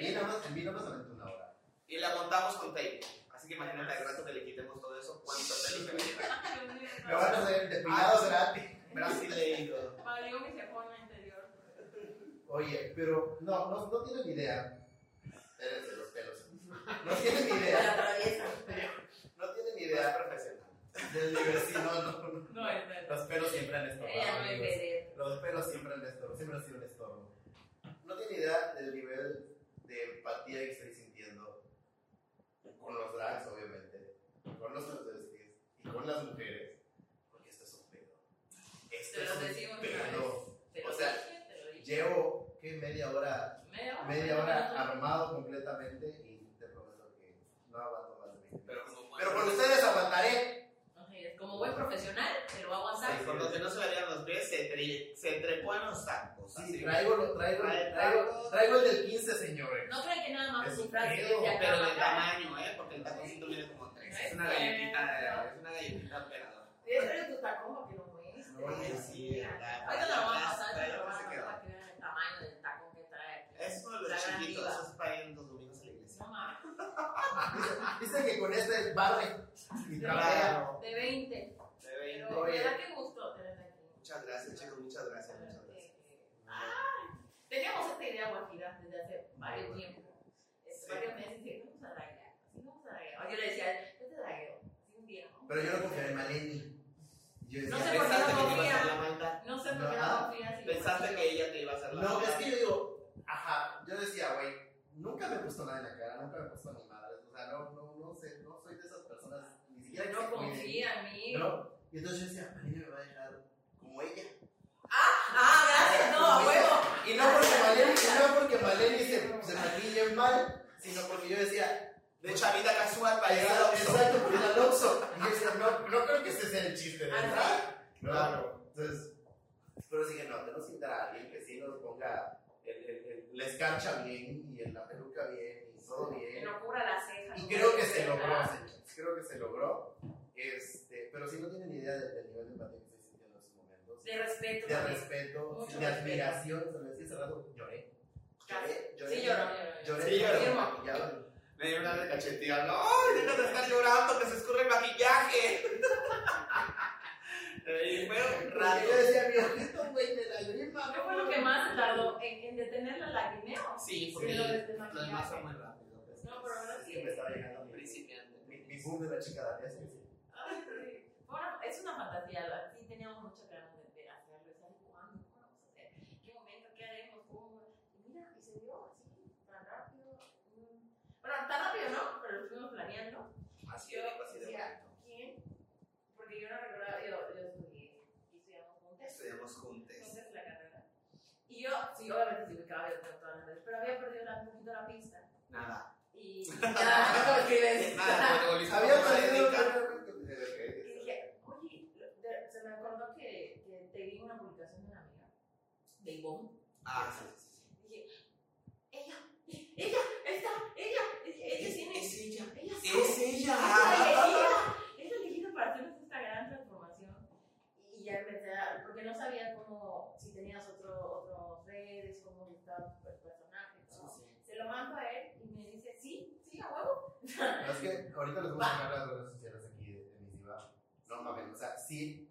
sí. Bueno, Tres. en mí nomás, en mí nomás aventé una hora. Y la montamos con tape. Así que imagínate al rato que le quitemos todo eso, cuánto veía. Dios mío, Me van a hacer depilados gratis. Brasileiro. Valió mi cejona interior. Oye, pero no, no, no tienen idea. Espérense los pelos. No tienen La idea. atraviesa. No tienen Idea idea profesional. del no, no, no. No es verdad. Los pelos siempre han estorbado. Los pelos siempre han estorbo, siempre han sido un estorbo. No tiene idea del nivel de empatía que estoy sintiendo con los drags, obviamente, con los transvestis y con las mujeres, porque esto es un pedo. Esto Te es lo un decimos vez. pedo. Te O sea, te lo. Llevo, ¿qué? Media hora, Media hora. media hora armado completamente y te prometo que no aguanto más de 20 Pero Pero con ustedes aguantaré. Buen profesional, te lo va a aguantar. Sí, por lo que no se le veían los pies, se, tre- se trepó en los tacos. Sí, traigo, lo- traigo, traigo, el del 15, señores. No crean que nada más Es un Pero de tamaño, ¿eh? Porque el taconcito viene como tres. Es una galletita, es una galletita operadora. Que ver tu tacón para que lo muestres. Oye, sí, la- Ahorita te lo vamos a pasar, la- te lo vamos a se pasar quedó. para que vean el tamaño del tacón que trae aquí. Es uno de los La gran chiquitos, diva. esos para Dice que con este barre y. Claro. De 20. De Pero 20. Oye. de verdad que gusto tenerte aquí. Muchas gracias, chicos, muchas gracias, muchas gracias. Ay, Teníamos esta idea guajira desde hace varios tiempos. Este, Sí. Varios meses y vamos a draguear. Así vamos a draguear. Yo le decía, yo te dragueo. Así un día. ¿no? Pero yo no confiaba en Maleni. Yo No decía, sé por qué no que confía. No sé por qué No. no confías. y- Pensaste que ella te iba a hacer la No, es que yo digo, ajá, yo decía, güey, nunca me puesto nada en la cara, nunca me he puesto sea, no, no, no sé, no soy de esas personas, ni siquiera que No confía en mí. ¿no? Y entonces yo decía, Maleni me va a dejar como ella. Ah, gracias, no, a huevo. Y no porque Maleni, no porque Maleni se, se maquille mal, sino porque yo decía, De chavita casual para llegar a exacto, era el Oxxo. Y yo decía, no, no creo que ese sea el chiste, Ah, ¿verdad? Claro. Entonces, pero dije, no, tenemos que invitar a alguien que sí nos ponga el, el, el- la escarcha bien y en la peluca bien Que bien. no cubra la ceja. Y ¿no? creo que se Ah, logró, señores. Creo que se logró. Este, pero si no tienen idea del, del nivel de empatía que estoy sintiendo en estos momentos, De respeto. de también. respeto, Mucho de respeto. admiración, se me decía hace rato, lloré. Lloré, lloré. Sí, lloró. Lloré. Sí, porque me dio una de cacheteando. ¡Ay, deja de estar llorando que se escurre el maquillaje! y fue un rato. yo decía, mi ojito, güey, de lágrima. ¿Qué fue lo que más se tardó en, en detener la lagrimeo? Sí, Sí, porque lo de este los demás maquillaje. son muy rápidos. No, pero ahora sí. me estaba llegando mi, Principiante. mi, mi boom de la chica danesa. sí. Ay, sí. Bueno, es una fantasía, la- sí teníamos muchas ganas de, hacerlo. ¿Sabes cuándo? ¿Cómo vamos a hacer? ¿Qué momento? ¿Qué haremos? ¿Cómo? Y mira, y se dio así, tan rápido. Mm. Bueno, tan rápido no, pero lo estuvimos planeando. Así Yo así de decía. ¿quién? Porque yo no recordaba, yo, yo estudié y estudiamos juntos. Estudiamos juntos. Entonces la carrera. Y yo, sí, obviamente sí ubicaba yo tengo todas las redes, pero había perdido un poquito la pista. Nada. Ya, no escribes. Nada, Había médica. Y dije, oye, se me acordó que, que te vi una publicación de una amiga, de Ivonne. Ah, sí, sí, sí. Dije, ella, ella, está, ella, ella tiene. Es ella. Ella Es ella. Es elegida, para hacernos esta gran transformación. Y ya empecé a, porque no sabía cómo, si tenías otro, otros redes, cómo estaba tu personaje. todo. Sí, sí. Se lo mando a él a huevo. que ahorita les voy a sacar las redes sociales aquí de, de mis diva. No mames, o sea, sí,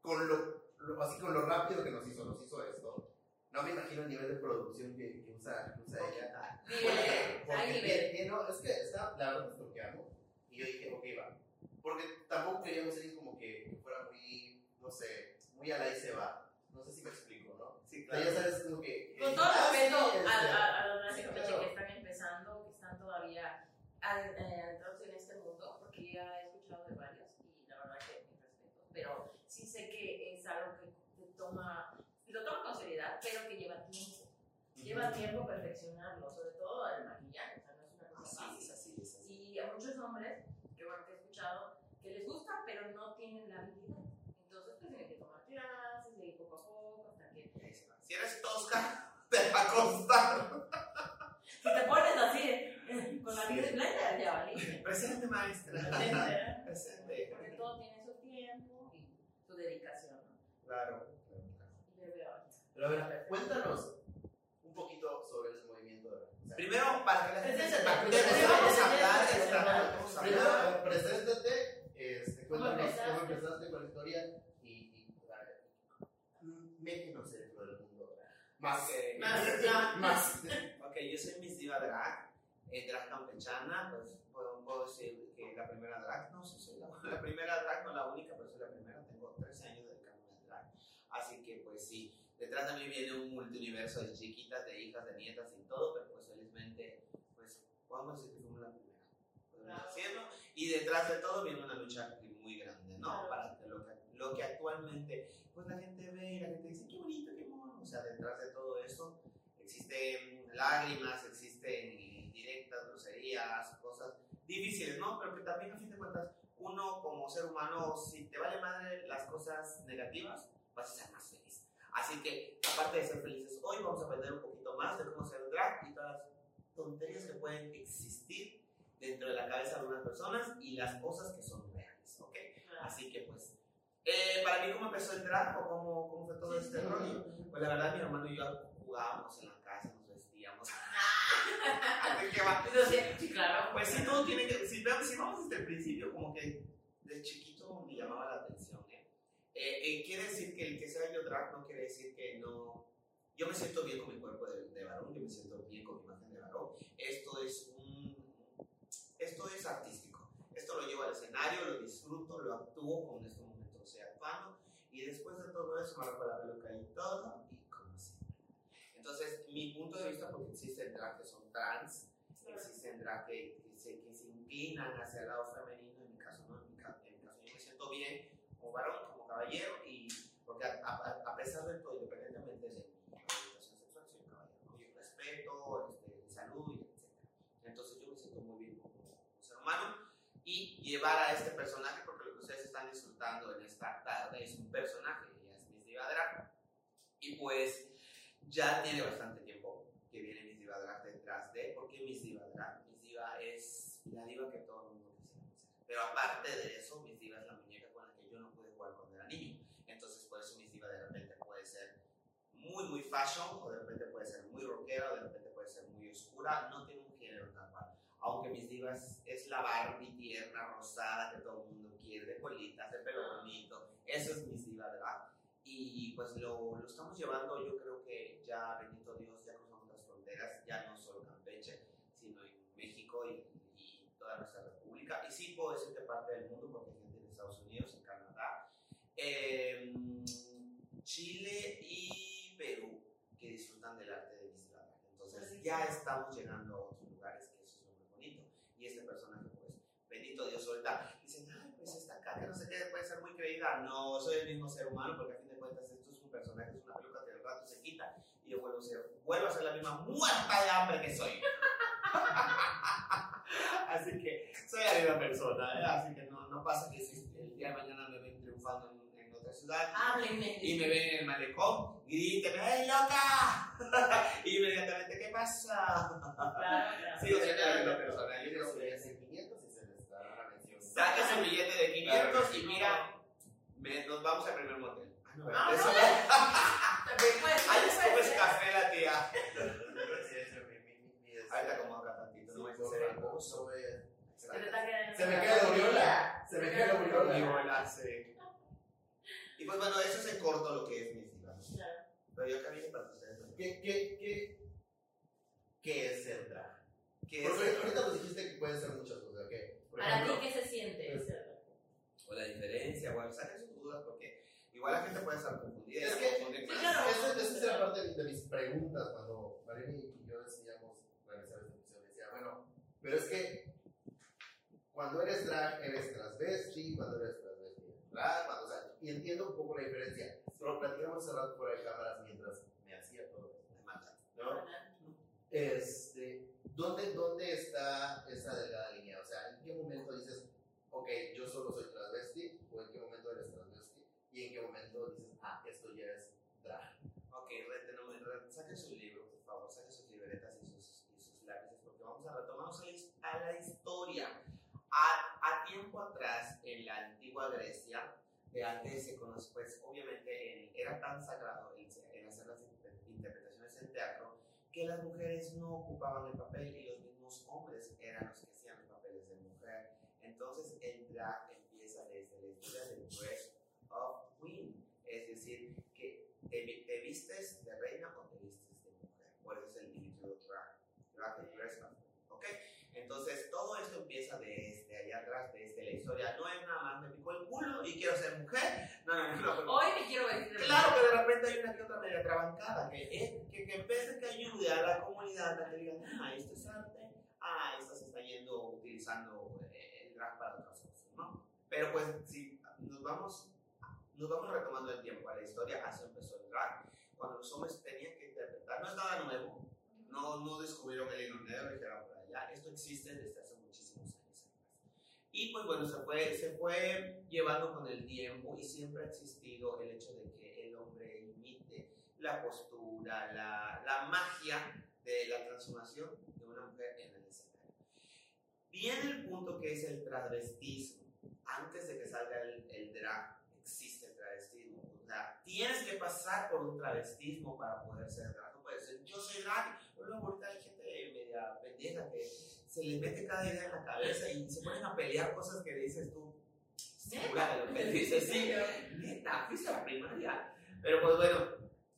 con lo, lo- así con lo rápido que nos hizo, nos hizo esto. No me imagino el nivel de producción que, que usa, que usa ella. Nivel, hay nivel. no, es que está, la verdad es que amo. Y yo dije, ok, va. Porque tampoco queríamos ser como que, fuera muy, no sé, muy a la y se va. No sé si me explico, ¿no? Sí, O sea, ya sabes, como que. Con que- todo ah, respeto este, a, a, a los drags sí, de Campeche claro. que están empezando, que están todavía ad- eh, adentrados en este mundo, porque ya he escuchado de varios y la verdad que mis respetos, pero sí sé que es algo que te toma, lo toma con seriedad, pero que lleva tiempo. Lleva tiempo perfeccionarlo, sobre todo el maquillaje, o sea, no es una cosa Así es, fácil. así es. así Y a muchos hombres, que bueno, que he escuchado, que les gusta, pero no tienen la habilidad. Entonces, pues tienen que tomar clases y poco a poco, hasta que es. Si eres tosca, te va a costar. Si te pones así, eh, con la vida blender, ya valiste. Presente, maestra. Blender, Presente. Porque todo tiene su tiempo y su dedicación, ¿no? Claro. Y bebé ahora. Pero a ver, cuéntanos un poquito sobre ese movimiento. O sea, Primero, para que la gente Preséntate, sepa, de vamos a hablar, Primero, preséntate, este, ¿Cómo cuéntanos cómo empezaste con la historia y, métenos dentro del mundo. Más. Más. Más. Ok, yo soy Miss Diva Drag, eh, drag campechana, pues puedo, decir que la primera drag, no sé, soy la, la primera drag, no la única, pero soy la primera, tengo 13 años dedicándome al drag. Así que pues sí, detrás de mí viene un multiuniverso de chiquitas, de hijas, de nietas y todo, pero pues podemos decir que fuimos la primera, decirlo. Y detrás de todo viene una lucha muy grande, ¿no? Claro. Para lo, que lo que actualmente, pues la gente ve y la gente dice, qué bonito, qué mono, o sea, detrás de todo eso existen lágrimas, existen indirectas, groserías, cosas difíciles, ¿no? Pero que también a fin de cuentas, uno como ser humano, si te vale madre las cosas negativas, vas a ser más feliz. Así que, aparte de ser felices, hoy vamos a aprender un poquito más de cómo ser drag y todas las tonterías que pueden existir dentro de la cabeza de algunas personas y las cosas que son reales, ¿ok? Así que pues, eh, para mí cómo empezó el drag o cómo, cómo fue todo este rollo, pues la verdad mi hermano y yo jugábamos en la casa, nos vestíamos. Que va. Sí, claro. Pues sí, todo tiene que, si, si vamos desde el principio, como que de chiquito me llamaba la atención, ¿eh? Eh, eh, quiere decir que el que sea yo drag no quiere decir que no... Yo me siento bien con mi cuerpo de, de varón, yo me siento bien con mi imagen de varón. Esto es un... Esto es artístico. Esto lo llevo al escenario, lo disfruto, lo actúo como en este momento estoy actuando. Y después de todo eso me arranco la peluca y todo, y como así. Entonces, mi punto de vista, porque existen drag que son trans, existen drag que, que se, que se inclinan hacia el lado femenino, en mi caso no, en mi, ca- en mi caso yo me siento bien como varón, como caballero, y porque a, a- a pesar de todo, independientemente de mi orientación sexual, soy un caballero, ¿no? yo respeto, este, mi salud, y etc. Entonces yo me siento muy bien como, como ser humano, y llevar a este personaje, porque lo que ustedes están disfrutando en esta tarde es un personaje, ella es Miss Diva Drag, y pues ya tiene bastante tiempo que viene Miss Diva Drag detrás de, ¿por qué Miss Diva Drag? Miss Diva es la diva que todo el mundo quisiera ser. Pero aparte de eso, Miss Diva es la muñeca con la que yo no pude jugar cuando era niño. Entonces, por eso Miss Diva de repente puede ser muy, muy fashion, o de repente puede ser muy rockera, o de repente puede ser muy oscura. No tiene un género tal cual. Aunque Miss Diva es, la Barbie tierna, rosada, que todo el mundo quiere, de colitas, de pelo bonito. Eso es Miss Diva Drag. Y pues lo, lo estamos llevando, yo creo que ya, bendito Dios, ya cruzamos las fronteras, ya no solo Campeche, sino en México y, y toda nuestra república. Y sí puedo decir que parte del mundo, porque hay gente en Estados Unidos, en Canadá, em, Chile y Perú, que disfrutan del arte de Miss Drag. Entonces ya estamos llegando a otros lugares, que eso es lo muy bonito. Y este personaje, pues, bendito Dios, suelta. Dicen, ay, pues esta caca, no sé qué, puede ser muy creída. No, soy el mismo ser humano, porque a fin de cuentas esto es un personaje, es una peluca que al rato se quita y yo vuelvo a ser, vuelvo a ser la misma muerta de hambre que soy. Así que soy la misma persona, ¿eh? así que no, no pasa que si el día de mañana me ven triunfando en, en otra ciudad Háblenme. y me ven en el malecón, gríteme, ¡Hey, loca! y inmediatamente, ¿qué pasa? Claro, claro. Sigo siendo la misma persona. Yo creo que que es 500 y se les dará Saques el billete de 500 Claro. y mira, me- nos vamos al primer motel. Ah, no, Ah, eso no. no. También puede ser, Ahí ser. café la tía. Mi- Ahorita como acá tantito, no no Que te está Se me cae la aureola. Se me cae la. Viola, sí. Y pues bueno, eso es en corto lo que es mi. Claro. Pero yo vine para ustedes. ¿Qué, qué, qué, qué es ser drag? ¿Qué es? Porque ahorita nos dijiste que pueden ser muchas cosas, ¿qué? Por Para ti, ¿qué se siente? drag? O la diferencia, o saquen sus dudas, porque igual la gente puede estar confundida. Es que- Sí, claro. esa, esa es la parte de, de mis preguntas cuando Mariana y yo decidíamos realizar esta emisión. Decía, bueno, pero es que cuando eres drag, eres transvesti, cuando eres transvesti, drag, cuando, o sea, y entiendo un poco la diferencia. Pero platicamos hace rato de cámaras mientras me hacía todo esto, ¿no? Este, ¿dónde, ¿Dónde está esa delgada línea? O sea, ¿en qué momento dices, ok, yo solo soy transvesti? ¿O en qué momento eres transvesti? ¿Y en qué momento dices, ah, esto ya es drag? Ok, retenome, re- saquen su libro, por favor, saquen sus libretas y sus, y sus lápices, porque vamos a retomar a la historia. A, a tiempo atrás, en la antigua Grecia, de antes se conoce, pues obviamente era tan sagrado el, el hacer las inter- interpretaciones en teatro que las mujeres no ocupaban el papel y los mismos hombres eran los papeles de mujer. Entonces el drag empieza desde la historia del dress of queen, es decir, que te, te vistes de reina o te vistes de mujer. Por eso es el título drag, drag dress ¿ok? Entonces todo esto empieza desde allá atrás, desde la historia. No es nada más me picó el culo y quiero ser mujer. No, no, no. no. Hoy me quiero vestir Claro que de repente hay una que otra media trabancada que, es, que, que en vez de que ayude a la comunidad a que digan, ah, esto es arte, ah, esta se está yendo utilizando eh, el drag para otras cosas, ¿no? Pero pues si nos vamos, nos vamos retomando el tiempo a la historia, drag, cuando los hombres tenían que interpretar, no es nada nuevo, no, no descubrieron el hilo negro dijeron por allá, esto existe desde hace muchísimos años atrás. Y pues bueno, se fue, se fue llevando con el tiempo y siempre ha existido el hecho de que el hombre imite la postura, la, la magia de la transformación de una mujer en el escenario. Viene el punto que es el travestismo. Antes de que salga el, el drag, tienes que pasar por un travestismo para poder ser drag. No puedes decir, yo soy drag. Pero ahorita hay gente media pendeja que se le mete cada idea en la cabeza y se ponen a pelear cosas que dices tú. ¿Segura de lo que dices? Sí, neta, fuiste a la primaria. Pero pues bueno,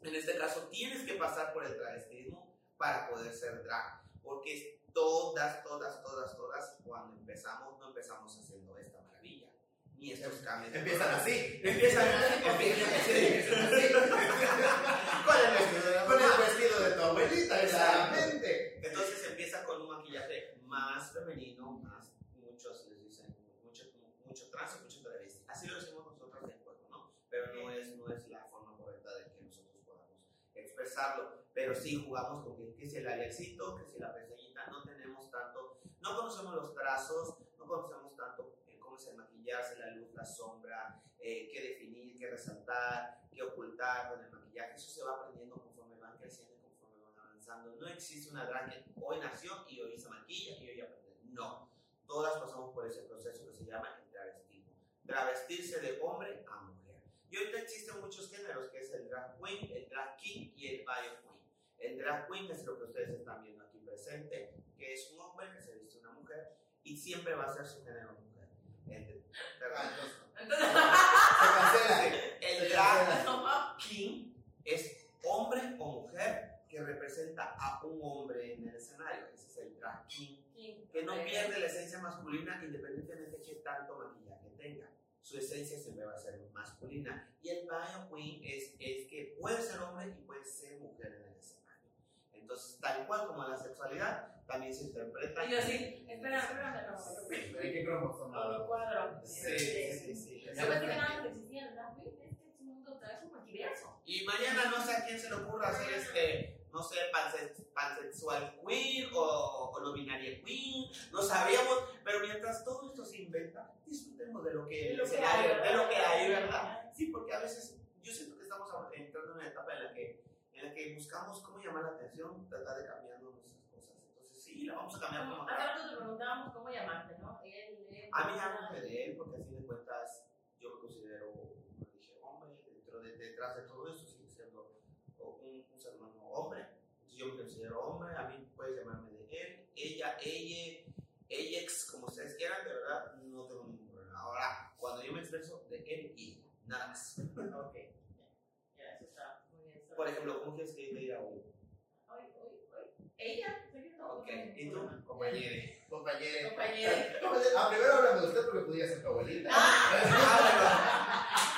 en este caso tienes que pasar por el travestismo para poder ser drag. Porque todas, todas, todas, todas, cuando empezamos, no empezamos haciendo. Ni estos cambios. Empiezan así. Empiezan, empiezan así. Con el vestido de, con el vestido de tu abuelita, exactamente. Entonces empieza con un maquillaje más femenino, más, muchos les dicen, mucho, mucho trans y mucho travesti. Así lo decimos nosotros en juego, ¿no? Pero no es, no es la forma correcta de que nosotros podamos expresarlo. Pero sí jugamos con que, que si el aliacito, que si la pestañita, no tenemos tanto, no conocemos los trazos, no conocemos tanto maquillarse, la luz, la sombra, eh, qué definir, qué resaltar, qué ocultar con el maquillaje. Eso se va aprendiendo conforme van creciendo y conforme van avanzando. No existe una drag que hoy nació y hoy se maquilla y hoy aprende. No. Todas pasamos por ese proceso que se llama el travestismo. Travestirse de hombre a mujer. Y ahorita existen muchos géneros, que es el drag queen, el drag king y el bio queen. El drag queen es lo que ustedes están viendo aquí presente, que es un hombre que se viste una mujer y siempre va a ser su género mujer. El, Entonces, el drag king es hombre o mujer que representa a un hombre en el escenario. Ese es el drag king que no pierde la esencia masculina independientemente de qué tanto maquillaje tenga. Su esencia siempre va a ser masculina. Y el bio queen es, es que puede ser hombre y puede ser mujer en el escenario. Entonces, tal cual como la sexualidad, también se interpreta. Y yo así, espera, espérame, no. ¿En qué cromosoma? Cuadro. Sí, sí, sí. sí. Yo pensé que nada más existía el drag queen, es un mundo, es un multiverso. Y mañana no sé a quién se le ocurra hacer este, no sé, panse- pansexual queen o, o no binaria queen, no sabíamos, pero mientras todo esto se inventa, disfrutemos de lo que, De lo que hay, hay, de lo que hay, ¿verdad? ¿verdad? Sí, porque a veces yo siento que estamos entrando en una etapa en la que, la que buscamos cómo llamar la atención, tratar de cambiar nuestras cosas. Entonces, sí, la vamos a cambiar como Hace te preguntábamos cómo llamarte, ¿no? Él, él, a mí háblame de él, porque a fin de cuentas yo me considero, como dije, hombre, dentro de, detrás de todo esto sigue siendo un, un ser humano hombre. Entonces, yo me considero hombre, a mí puedes llamarme de él, ella, ella, ella, ex, como ustedes quieran, de verdad, no tengo ningún problema. Ahora, cuando yo me expreso de él y nada más. ok. Por ejemplo, ¿cómo quieres que te diga hoy? Hoy, hoy, hoy. Ella. soy yo, Ok, ¿y tú? no. Compañero. Compañero. Compañero. Ah, primero háblame de usted porque podría ser tu abuelita.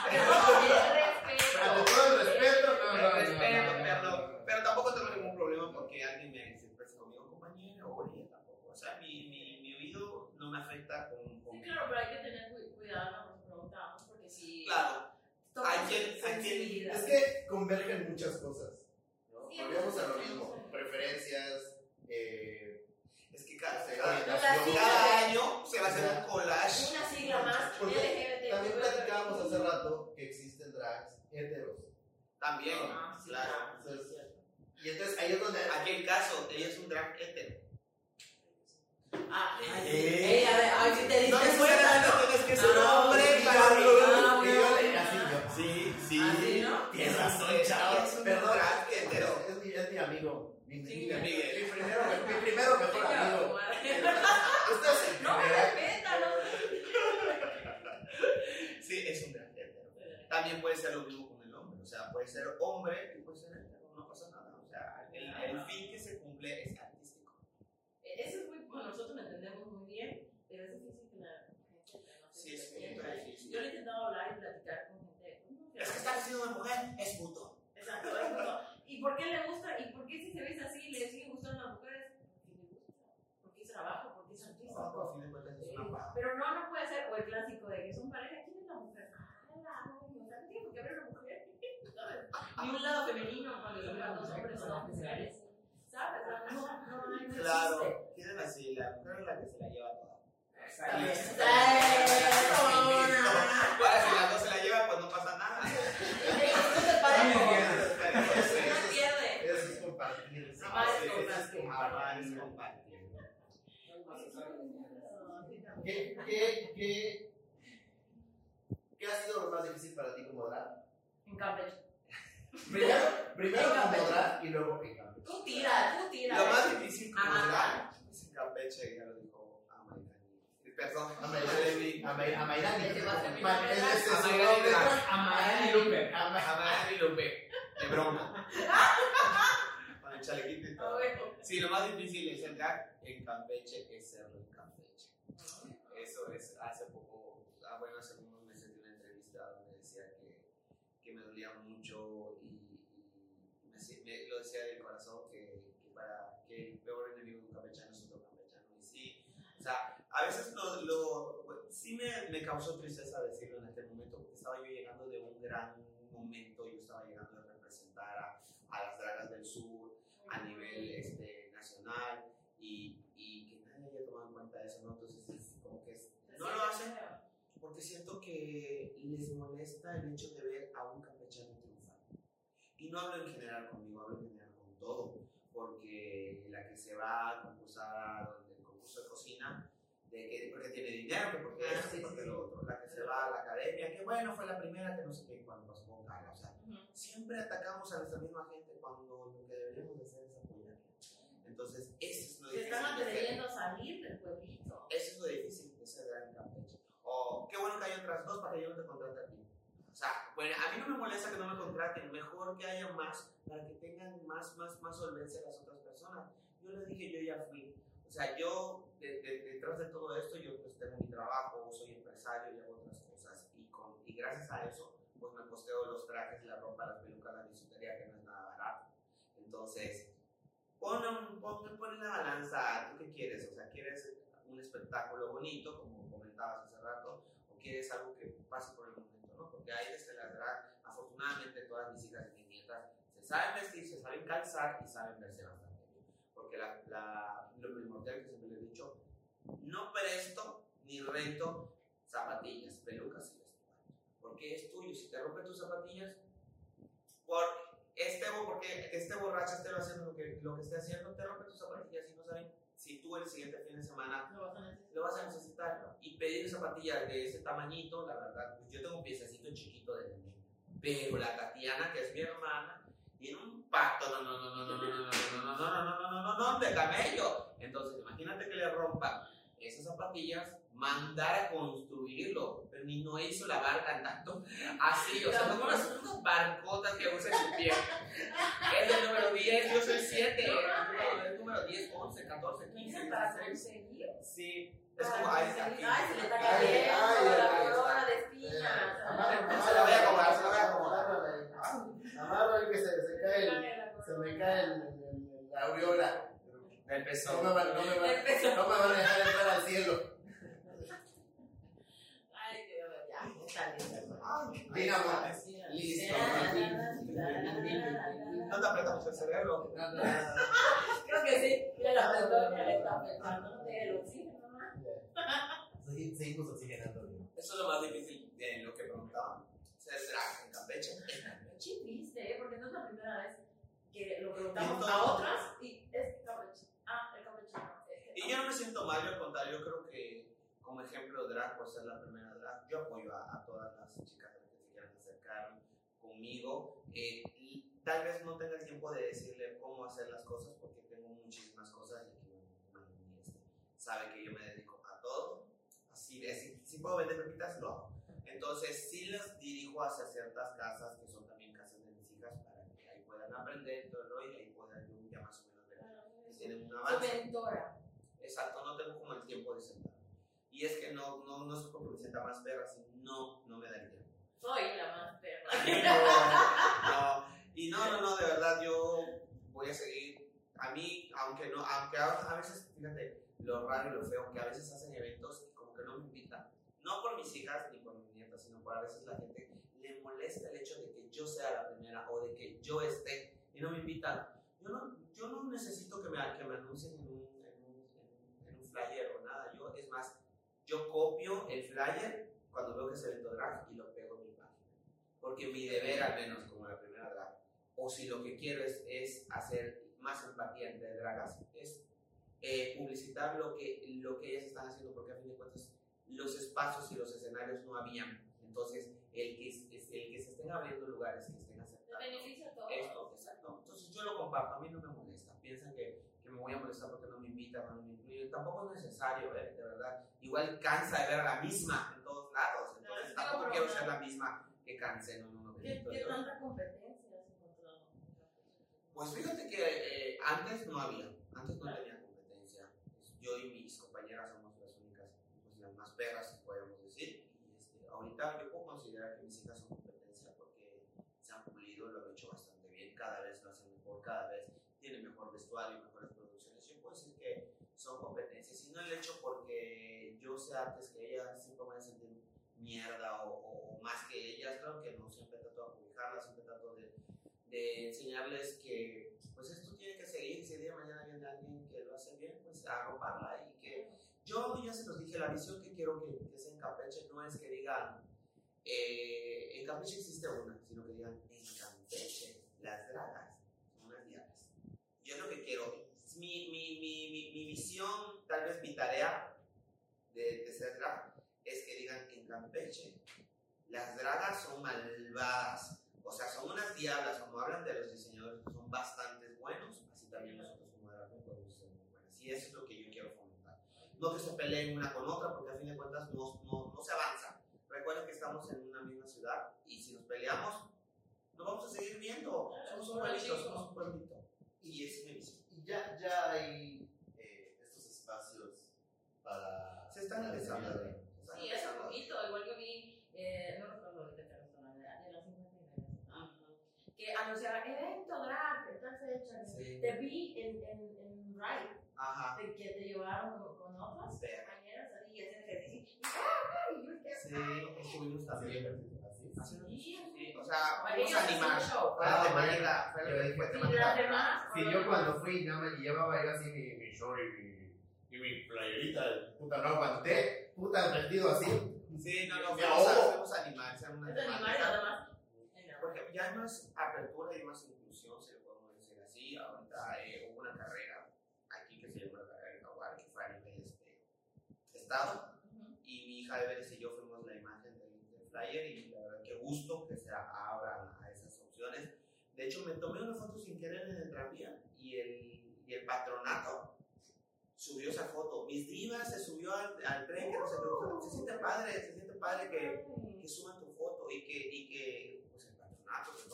Ante todo el respeto, no, no, no, no, Respeto, no, no, pero, tampoco tengo ningún problema porque alguien me dice, pues conmigo compañero o ella tampoco. O sea, mi, mi, mi oído no me afecta con... con- Sí, claro, pero hay que tener cu- cuidado cuando nos preguntamos porque si. Claro, toca hay quien- hay quien- sensibilidad. Es que convergen muchas cosas. ¿no? Sí, Volvemos a lo mismo. Preferencias, eh, es que cada, Sí, cada- orientación. cada año se va a hacer un collage. Una sigla más. Porque LGBT. También platicábamos hace rato que existen drags heteros. También, Ah, sí, claro. Entonces, y entonces ahí es donde. Aquí el caso, ella es un drag hetero. Ah, ay, sí. Eh. Ey, a ver, ay, si te diste No cuenta, ¿no? que Ah, para Sí, sí. Así, ¿no? Tienes razón, Ella chavo. es un Perdón. drag hetero. Es mi, es mi amigo. Mi, Sí, mi, mi mi, primero, mi primero mejor amigo. Usted es el No me respeta, no. Sí, es un drag hetero. También puede ser lo mismo con el hombre. O sea, puede ser hombre y puede ser hetero. No pasa nada. O sea, el, el fin que se cumple es artístico. Eso es muy, bueno, nosotros lo entendemos muy bien, pero es difícil que la gente no se Sí, es poquito difícil. Yo le he intentado hablar y platicar con gente. "No, Es que está haciendo una mujer, es puto. Exacto, es como, ¿Y por qué le gusta? ¿Y por qué si se ve así le siguen gustando las mujeres? Porque le gusta. Porque es trabajo, porque es artista. No, a fin de cuentas es una paja. Pero no, no puede ser. O el clásico de que son pareja. ¿Quién es la mujer? Ah, la sea, ¿qué ver la mujer? ¿Sabes? Ni un lado femenino cuando son las dos hombres o dos mujeres. ¿Sabes? No, no, no. Claro, tienen así, la mujer es la que se la lleva toda. Exacto. Para si las dos se la llevan, pues no pasa nada. Eso es parejo. Eso No es- pierde. Eso es compartir. sí. Amar es Sí, ¿Qué, qué, qué, ¿Qué ha sido lo más difícil para ti como drag? En Campeche. Primero, primero En como drag y luego en Campeche. Tú tira, tú tira. Lo más difícil como drag es en Campeche, ya lo dijo Amairani. Perdón, Amairani. Amairani. Amairani Lupe. Ama- Amairani Lupe, de broma. Con el chalequito y Ah, todo. bueno. Sí, lo más difícil es el drag en Campeche, es serlo en Campeche. Eso es, hace poco, ah, bueno, hace unos meses de una entrevista donde decía que, que me dolía mucho y, y me, me- lo decía del corazón que, que para que el peor enemigo de un campechano es otro campechano. Y sí, o sea, a veces lo, lo sí me, me causó tristeza decirlo en este momento porque estaba yo llegando de un gran momento, yo estaba llegando a representar a, a las dragas del sur a nivel nacional y, y que nadie haya tomado en cuenta eso, ¿no? Entonces, es como que es- no lo hacen porque siento que les molesta el hecho de ver a un campechano triunfar. Y no hablo en general conmigo, hablo en general con todo, porque la que se va a concursar en el concurso de cocina, de que, porque tiene dinero, que porque esto, que porque lo otro, la que se va a la academia, que bueno, fue la primera que no sé qué, cuando pasó con Carla, o sea, siempre atacamos a nuestra misma gente cuando lo que deberíamos de hacer es apoyar. Entonces, eso es lo Se difícil. están de hacer. atreviendo a salir del pueblito. Eso es lo difícil de ser gran Campeche. O qué bueno que hay otras dos para que yo no te contrate a ti. O sea, bueno, a mí no me molesta que no me contraten, mejor que haya más para que tengan más, más, más solvencia las otras personas. Yo les dije, yo ya fui. O sea, yo de- de- detrás de todo esto, yo pues tengo mi trabajo, soy empresario y hago otras cosas. Y, con, y gracias a eso, pues me costeo los trajes, la ropa, las pelucas, la bisutería, que no es nada barato. Entonces, pon, pon, pon la balanza, ¿tú qué quieres? O sea, ¿quieres un espectáculo bonito, como comentabas hace rato, o quieres algo que pase por el momento, ¿no? Porque ahí desde la drag, afortunadamente todas mis hijas y mis nietas se saben vestir, se saben calzar y saben verse bastante bien. Porque la, la, lo primordial que siempre les he dicho, no presto ni rento zapatillas, pelucas y vestuario. Porque es tuyo, si te rompen tus zapatillas, por este, porque este borracho esté haciendo lo que, lo que esté haciendo, te rompe tus zapatillas y no saben si tú el siguiente fin de semana Lo vas a necesitar. lo vas a necesitar. Y pedir zapatillas de ese tamañito, la verdad, pues yo tengo un piececito chiquito de. Pero la Tatiana, que es mi hermana, tiene un pacto, no, no, no, no, no, no, no, no, no, no, no, no, no, no, no, de camello. Entonces, imagínate que le rompa esas zapatillas, mandar a construirlo, pero ni no hizo la barca tanto así, o sea, no son unas barcotas que usa en su pie. Es el número 10, yo soy 7, el número 10, 11, 14, 15, Para 16. conseguir. Sí, es como, ay, se le está Ay, cayendo ay, la corona de espinas. Se la voy a acomodar, se la voy a acomodar. Amarro ahí que se, se cae el, se me cae el, la aureola. Me. No me, me no me van a dejar entrar al cielo. Ay, Dios, ya, está listo. Dinamo. Listo. Creo No te apretas mucho el cerebro. que sí. Ya la apretó, ya le está apretando. Te el oxígeno, ¿no? Sí, Seguimos oxigenando. Eso es lo más difícil de lo que preguntaban. Ser drag en Campeche. Qué triste, ¿eh? porque no es la primera vez que lo preguntamos a otras y es cabrechino. Ah, el. Este, Y yo no me siento mal, al contrario, yo creo que como ejemplo drag, por ser la primera drag, yo apoyo a, a todas las chicas que se quieran acercar conmigo. Eh, y tal vez no tenga el tiempo de decirle cómo hacer las cosas porque tengo muchísimas cosas y que Manu, este, sabe que yo me dedico a todo. Así de, si, si puedo vender pepitas, lo hago. Entonces, sí las dirijo hacia ciertas casas que son también casas de mis hijas para que ahí puedan aprender todo el rollo y ahí puedan ya más o menos ver si tienen un Su avance. mentora. Exacto, no tengo como el tiempo de sentar. Y es que no, no, no es porque me sienta más perra, sino no, no me da el tiempo. Soy la más perra. No, y no, no, no, de verdad yo voy a seguir. A mí, aunque no, aunque a, veces, fíjate, lo raro y lo feo, que a veces hacen eventos y como que no me invitan. No por mis hijas ni por mis nietas, sino por a veces la gente le molesta el hecho de que yo sea la primera o de que yo esté y no me invitan. Yo no, yo no necesito que me, que me anuncien en un, en, un, en, un, flyer o nada. Yo, es más, yo copio el flyer cuando veo que es evento drag y lo pego. Porque mi deber, al menos como la primera drag, o si lo que quiero es, es hacer más empatía entre dragas, es eh, publicitar lo que, lo que ellas están haciendo, porque a fin de cuentas los espacios y los escenarios no habían. Entonces, el que, es- el que se estén abriendo lugares, que estén aceptando beneficia a todos. esto, exacto. Entonces yo lo comparto, a mí no me molesta. Piensan que, que me voy a molestar porque no me invitan, no me incluyen. Tampoco es necesario, ¿eh? de verdad. Igual cansa de ver a la misma en todos lados. Entonces Claro, tampoco quiero no. ser la misma que canse, no, no, no. ¿Qué, qué tanta competencia has encontrado? Pues fíjate que eh, antes no había, antes no tenía competencia. Pues, yo y mis compañeras somos las únicas, pues, las más perras, podríamos decir. Y este, ahorita yo puedo considerar que mis hijas son competencia porque se han pulido, lo han hecho bastante bien, cada vez lo hacen mejor, cada vez tienen mejor vestuario, mejores producciones. Yo puedo decir que son competencias, y no el hecho porque yo sea antes que ellas, siempre voy a sentir mierda o más que ellas, claro que no, siempre trato de publicarlas, siempre trato de enseñarles que pues esto tiene que seguir, si el día de mañana viene alguien que lo hace bien, pues arroparla y que yo ya se los dije, la visión que quiero que, que en Campeche no es que digan eh, en Campeche existe una, sino que digan en Campeche las dragas son unas diablas. Yo es lo que quiero, mi, mi, mi, mi, mi visión, tal vez mi tarea de, de ser drag, es que digan en Campeche las dragas son malvadas. O sea, son unas diablas, como hablan de los diseñadores, que son bastante buenos, así también nosotros como drag podemos ser muy buenas. Y eso es lo que yo quiero fomentar. No que se peleen una con otra, porque a fin de cuentas no, no, no se avanza. Recuerden que estamos en una misma ciudad y si nos peleamos, nos vamos a seguir viendo. Somos un pueblito, somos un pueblito. Y es mi visión. Y ya, ya hay eh, estos espacios para. Se están empezando. Sí, hace poquito, igual yo vi, eh, no recuerdo ahorita qué restaurante, era, de las 50 que anunciaba evento drag de tal fecha. Sí. Te vi en, en, en Ride, Ajá. de que te llevaron con, con otras Sí. compañeras ahí y hacían ejercicio. Y ¡ah! y yo, ¿qué Sí, estuvimos también. Así. Así, Sí, sí, o sea, Para vamos ellos a es un animar. show. Fue la temática, fue yo la fue temática. demás. Sí, yo cuando fui nada más llevaba era así mi, mi short y mi, y mi playerita, puta, no aguanté, puta, vestido así. Sí, no, no, Me vamos a, ahogo. vamos a Porque ya hay más apertura y más inclusión, si lo podemos decir así. Ahorita eh, hubo una carrera aquí que se llama la carrera de Jaguar, que fue a nivel este, estado. Ujú. Y mi hija Everest y yo fuimos la imagen del, del flyer y la verdad que gusto que se abran a esas opciones. De hecho, me tomé una foto sin querer en el tranvía y el, y el patronato subió esa foto. Mis divas se subió al, al tren, que no sé qué. Se siente padre, se siente padre que, que suban tu foto y que, y que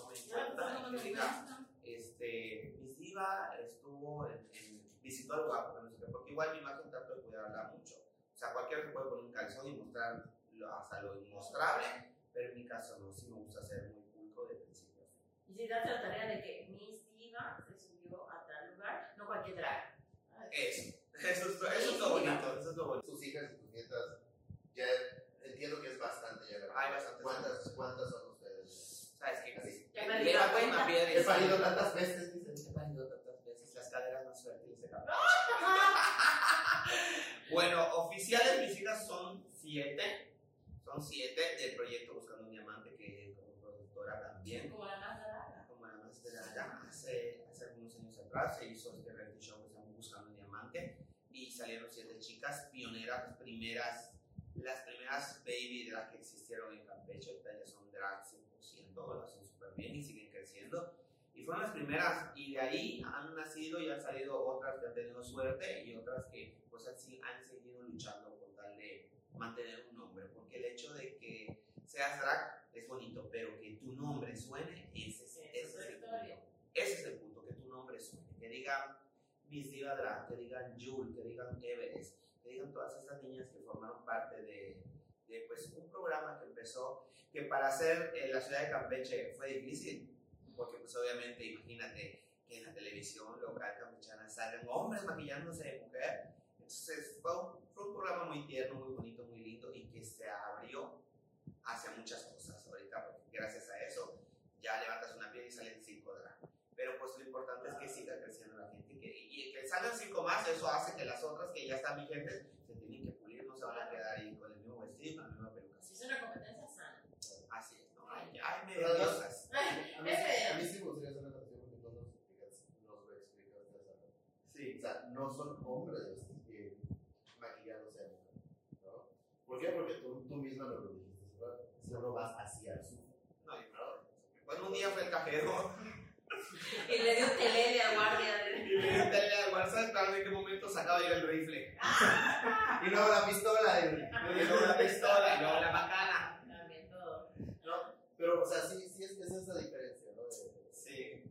pues, cuenta y que diga, este, Miss Diva estuvo en, en- visitó al guapo, que no porque igual mi imagen trato de cuidarla mucho. O sea, cualquiera se puede poner un calzón y mostrar lo- hasta lo inmostrable, pero en mi caso no, sí me gusta ser muy pulcro de principio. Y si hace la tarea de que Miss Diva se subió a tal lugar, no cualquier drag. Eso, eso es, eso es lo bonito, eso es lo bonito. Tus hijas y tus nietas, ya entiendo que es bastante ya grande. Hay bastantes. ¿Cuántas, ¿Cuántas son ustedes? ¿Sabes qué? Así. Ya perdí la Levanta cuenta. una piedra y He parido tantas veces, dicen. He parido tantas veces, las caderas más de la Bueno, oficiales mis hijas son siete. Son siete del proyecto Buscando un Diamante, que como productora también. Como la más larga. Como la más de la hace, hace algunos años atrás se hizo este reality show que se llama Buscando un Diamante y salieron siete chicas pioneras, las primeras, las primeras baby drag que existieron en Campeche, ahorita ya son drag 100%, lo hacen súper bien y siguen. Y fueron las primeras, y de ahí han nacido y han salido otras que han tenido suerte y otras que pues si- han seguido luchando con tal de mantener un nombre, porque el hecho de que seas drag es bonito, pero que tu nombre suene, ese es, ese es el punto. Ese es el punto, que tu nombre suene, que digan Miss Diva Drag, que digan Jul, que digan Everest, que digan todas estas niñas que formaron parte de, de, pues, un programa que empezó, que para hacer en la ciudad de Campeche fue difícil, porque pues obviamente imagínate que en la televisión local campechana salen hombres maquillándose de mujer, entonces fue un, fue un programa muy tierno, muy bonito, muy lindo y que se abrió hacia muchas cosas ahorita, porque gracias a eso ya levantas una piedra y salen cinco drag. Pero pues lo importante es que siga creciendo la gente y que, y que salgan cinco más, eso hace que las otras que ya están vigentes se tienen que pulir, no se van a quedar ahí con el mismo vestido, con la misma peluca. Es una competencia sana. Así es, ¿no? Ay, ay, me diosas. A mí, a sí me gustaría hacer una canción porque no nos explicas, nos lo explicas de esa manera. Sí. O sea, no son hombres que maquillándose a mujer, ¿no? ¿Por qué? Porque tú, tú misma lo dijiste. Solo vas hacia el sur. No, y claro. Bueno, un día fue el cajero Y le dio telele a guardia. de- y le dije al WhatsApp para ver en qué momento sacaba yo el rifle. Y luego la pistola. Y, Y luego la pistola, y luego la macana. ¿No? Pero, o sea, sí, sí es, es esa diferencia, ¿no? De- Sí.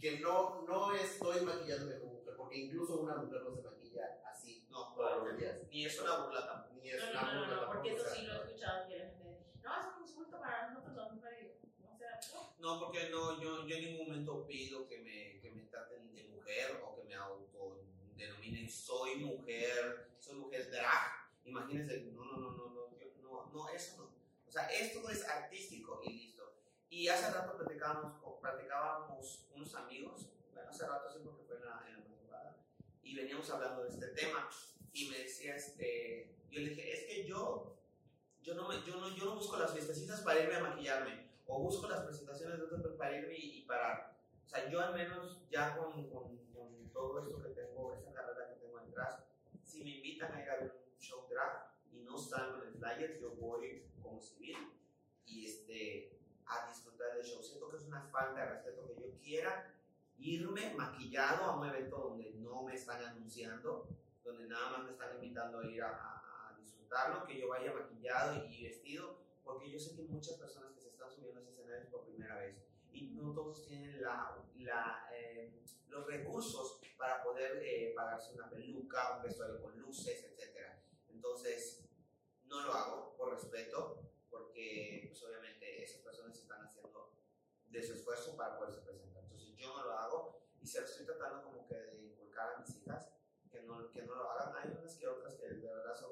que no, no estoy maquillándome como mujer, porque incluso una mujer no se maquilla así No, todos los días. ni es una burla tampoco. Ni es No, una no, no, burla no, porque tampoco, eso sí lo he escuchado que la gente. No, es un insulto para nosotros los mujeres. No. No, porque no, yo, yo en ningún momento pido que me, que me traten de mujer o que me autodenominen soy mujer, soy mujer drag. Imagínense, no, no, no, no, no, yo- no, no, eso no. O sea, esto es artístico y listo. Y hace rato platicábamos, con- platicábamos unos amigos, bueno, hace rato sí porque fue en la, en la madrugada, y veníamos hablando de este tema. Y me decía, este, yo le dije, es que yo, yo no, me, yo no, yo no busco las fiestecitas para irme a maquillarme o busco las presentaciones de otros para irme y, y parar. O sea, yo al menos ya con, con, con todo esto que tengo, esta carrera que tengo detrás, si me invitan a ir a ver un show drag y no salgo en el flyer, yo voy civil y este, a disfrutar del show. Siento que es una falta de respeto que yo quiera irme maquillado a un evento donde no me están anunciando, donde nada más me están invitando a ir a, a- a disfrutarlo, que yo vaya maquillado y vestido, porque yo sé que muchas personas que se están subiendo a ese escenario por primera vez y no todos tienen la, la, eh, los recursos para poder eh, pagarse una peluca, un vestuario con luces, etc. Entonces, no lo hago por respeto, porque pues, obviamente esas personas están haciendo de su esfuerzo para poderse presentar. Entonces, yo no lo hago y se lo estoy tratando como que de inculcar a mis hijas que no, que no lo hagan. Hay unas que otras que de verdad son,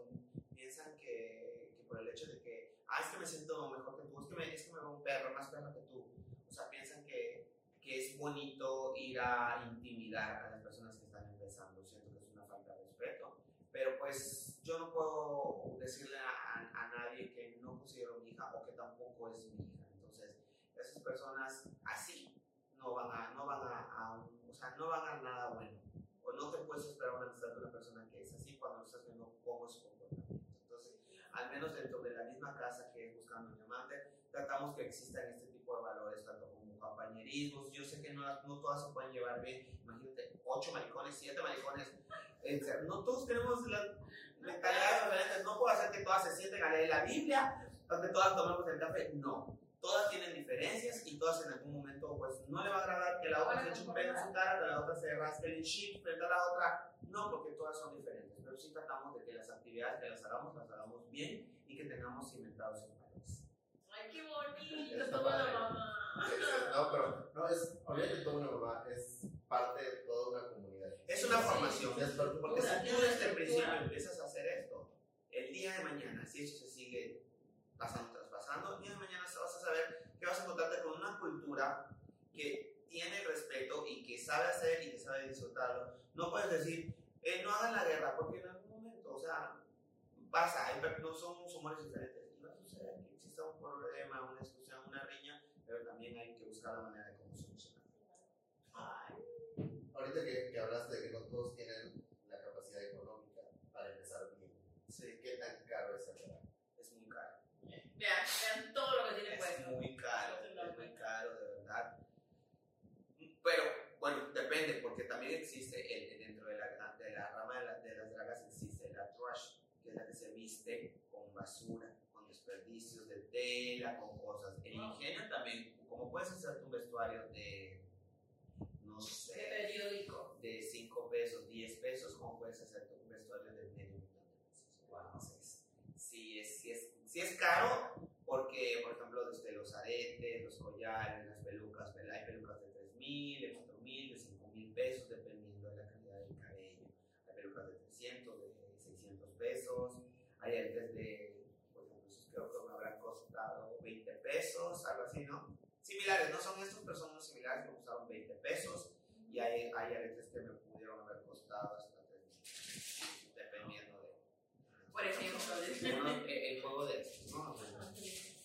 piensan que, que por el hecho de que, ah, es que me siento mejor que tú, es que me, es que me veo un perro, más perro que tú. O sea, piensan que, que es bonito ir a intimidar a las personas que están empezando. Siento que es una falta de respeto. Pero pues yo no puedo decirle a, a- nadie que no considero mi hija o que tampoco es mi hija. Entonces, esas personas así no van a, no van a, a o sea, no van a nada bueno. O no te puedes esperar una amistad de una persona que es así cuando estás viendo cómo es su comportamiento. Entonces, al menos dentro de la misma casa que es Buscando un Diamante, tratamos que existan este tipo de valores, tanto como compañerismos. Yo sé que no, no todas se pueden llevar bien. Imagínate, ocho maricones, siete maricones No todos tenemos las mentalidades diferentes. No puedo hacer que todas se sienten a leer la Biblia, o que todas tomemos el café. No. Todas tienen diferencias y todas en algún momento, pues, no le va a agradar que la otra se eche un pedo en su cara, que la otra se rasque el chip frente a la otra. No, porque todas son diferentes. Pero sí tratamos de que las actividades que las hagamos, las hagamos bien y que tengamos cimentados en valores. Ay, qué bonito, toda la mamá. No, pero no es, olvídate toda una mamá, es parte de toda una comunidad. Es una formación. Porque si tú desde el principio empiezas a hacer esto, el día de mañana, si eso se sigue pasando, traspasando, el día de mañana vas a saber que vas a encontrarte con una cultura que tiene respeto y que sabe hacer y que sabe disfrutarlo. No puedes decir, eh, no hagan la guerra, porque en algún momento, o sea, pasa, no son humores diferentes. Va a suceder que exista un problema, una discusión, una riña, pero también hay que buscar la manera de cómo solucionarlo. Ahorita que, que hablaste de que no todos tienen la capacidad económica para empezar bien. Sí, ¿Qué tan caro es el drag? es muy caro. Vean, vean todo lo que tiene Es puesto. muy caro, Eso es lo es muy bueno. caro, de verdad. Pero, bueno, depende, porque también existe, el- dentro de la, de la rama de, la- de las dragas existe la trash, que es la que se viste con basura, con desperdicios de tela, con cosas. El Wow. ingenio también, como puedes hacerte un vestuario de, no De sé, periódico. de 5 pesos, 10 pesos, como puedes hacerte un vestuario de medio millón de pesos. Entonces, sí es, sí es, sí es caro porque, por ejemplo, desde los aretes, los collares, las pelucas, hay pelucas de 3 mil, de 4 mil, de 5 mil pesos, dependiendo de la calidad del cabello. Hay pelucas de 300, de 600 pesos, hay aretes de, por ejemplo, esos creo que me habrán costado 20 pesos, algo así, ¿no? Similares, no son estos, pero son unos similares que me costaron 20 pesos. Y hay, hay aretes que me pudieron haber costado hasta 3 mil, dependiendo de. Por ejemplo, eh, el juego de estos, ¿no?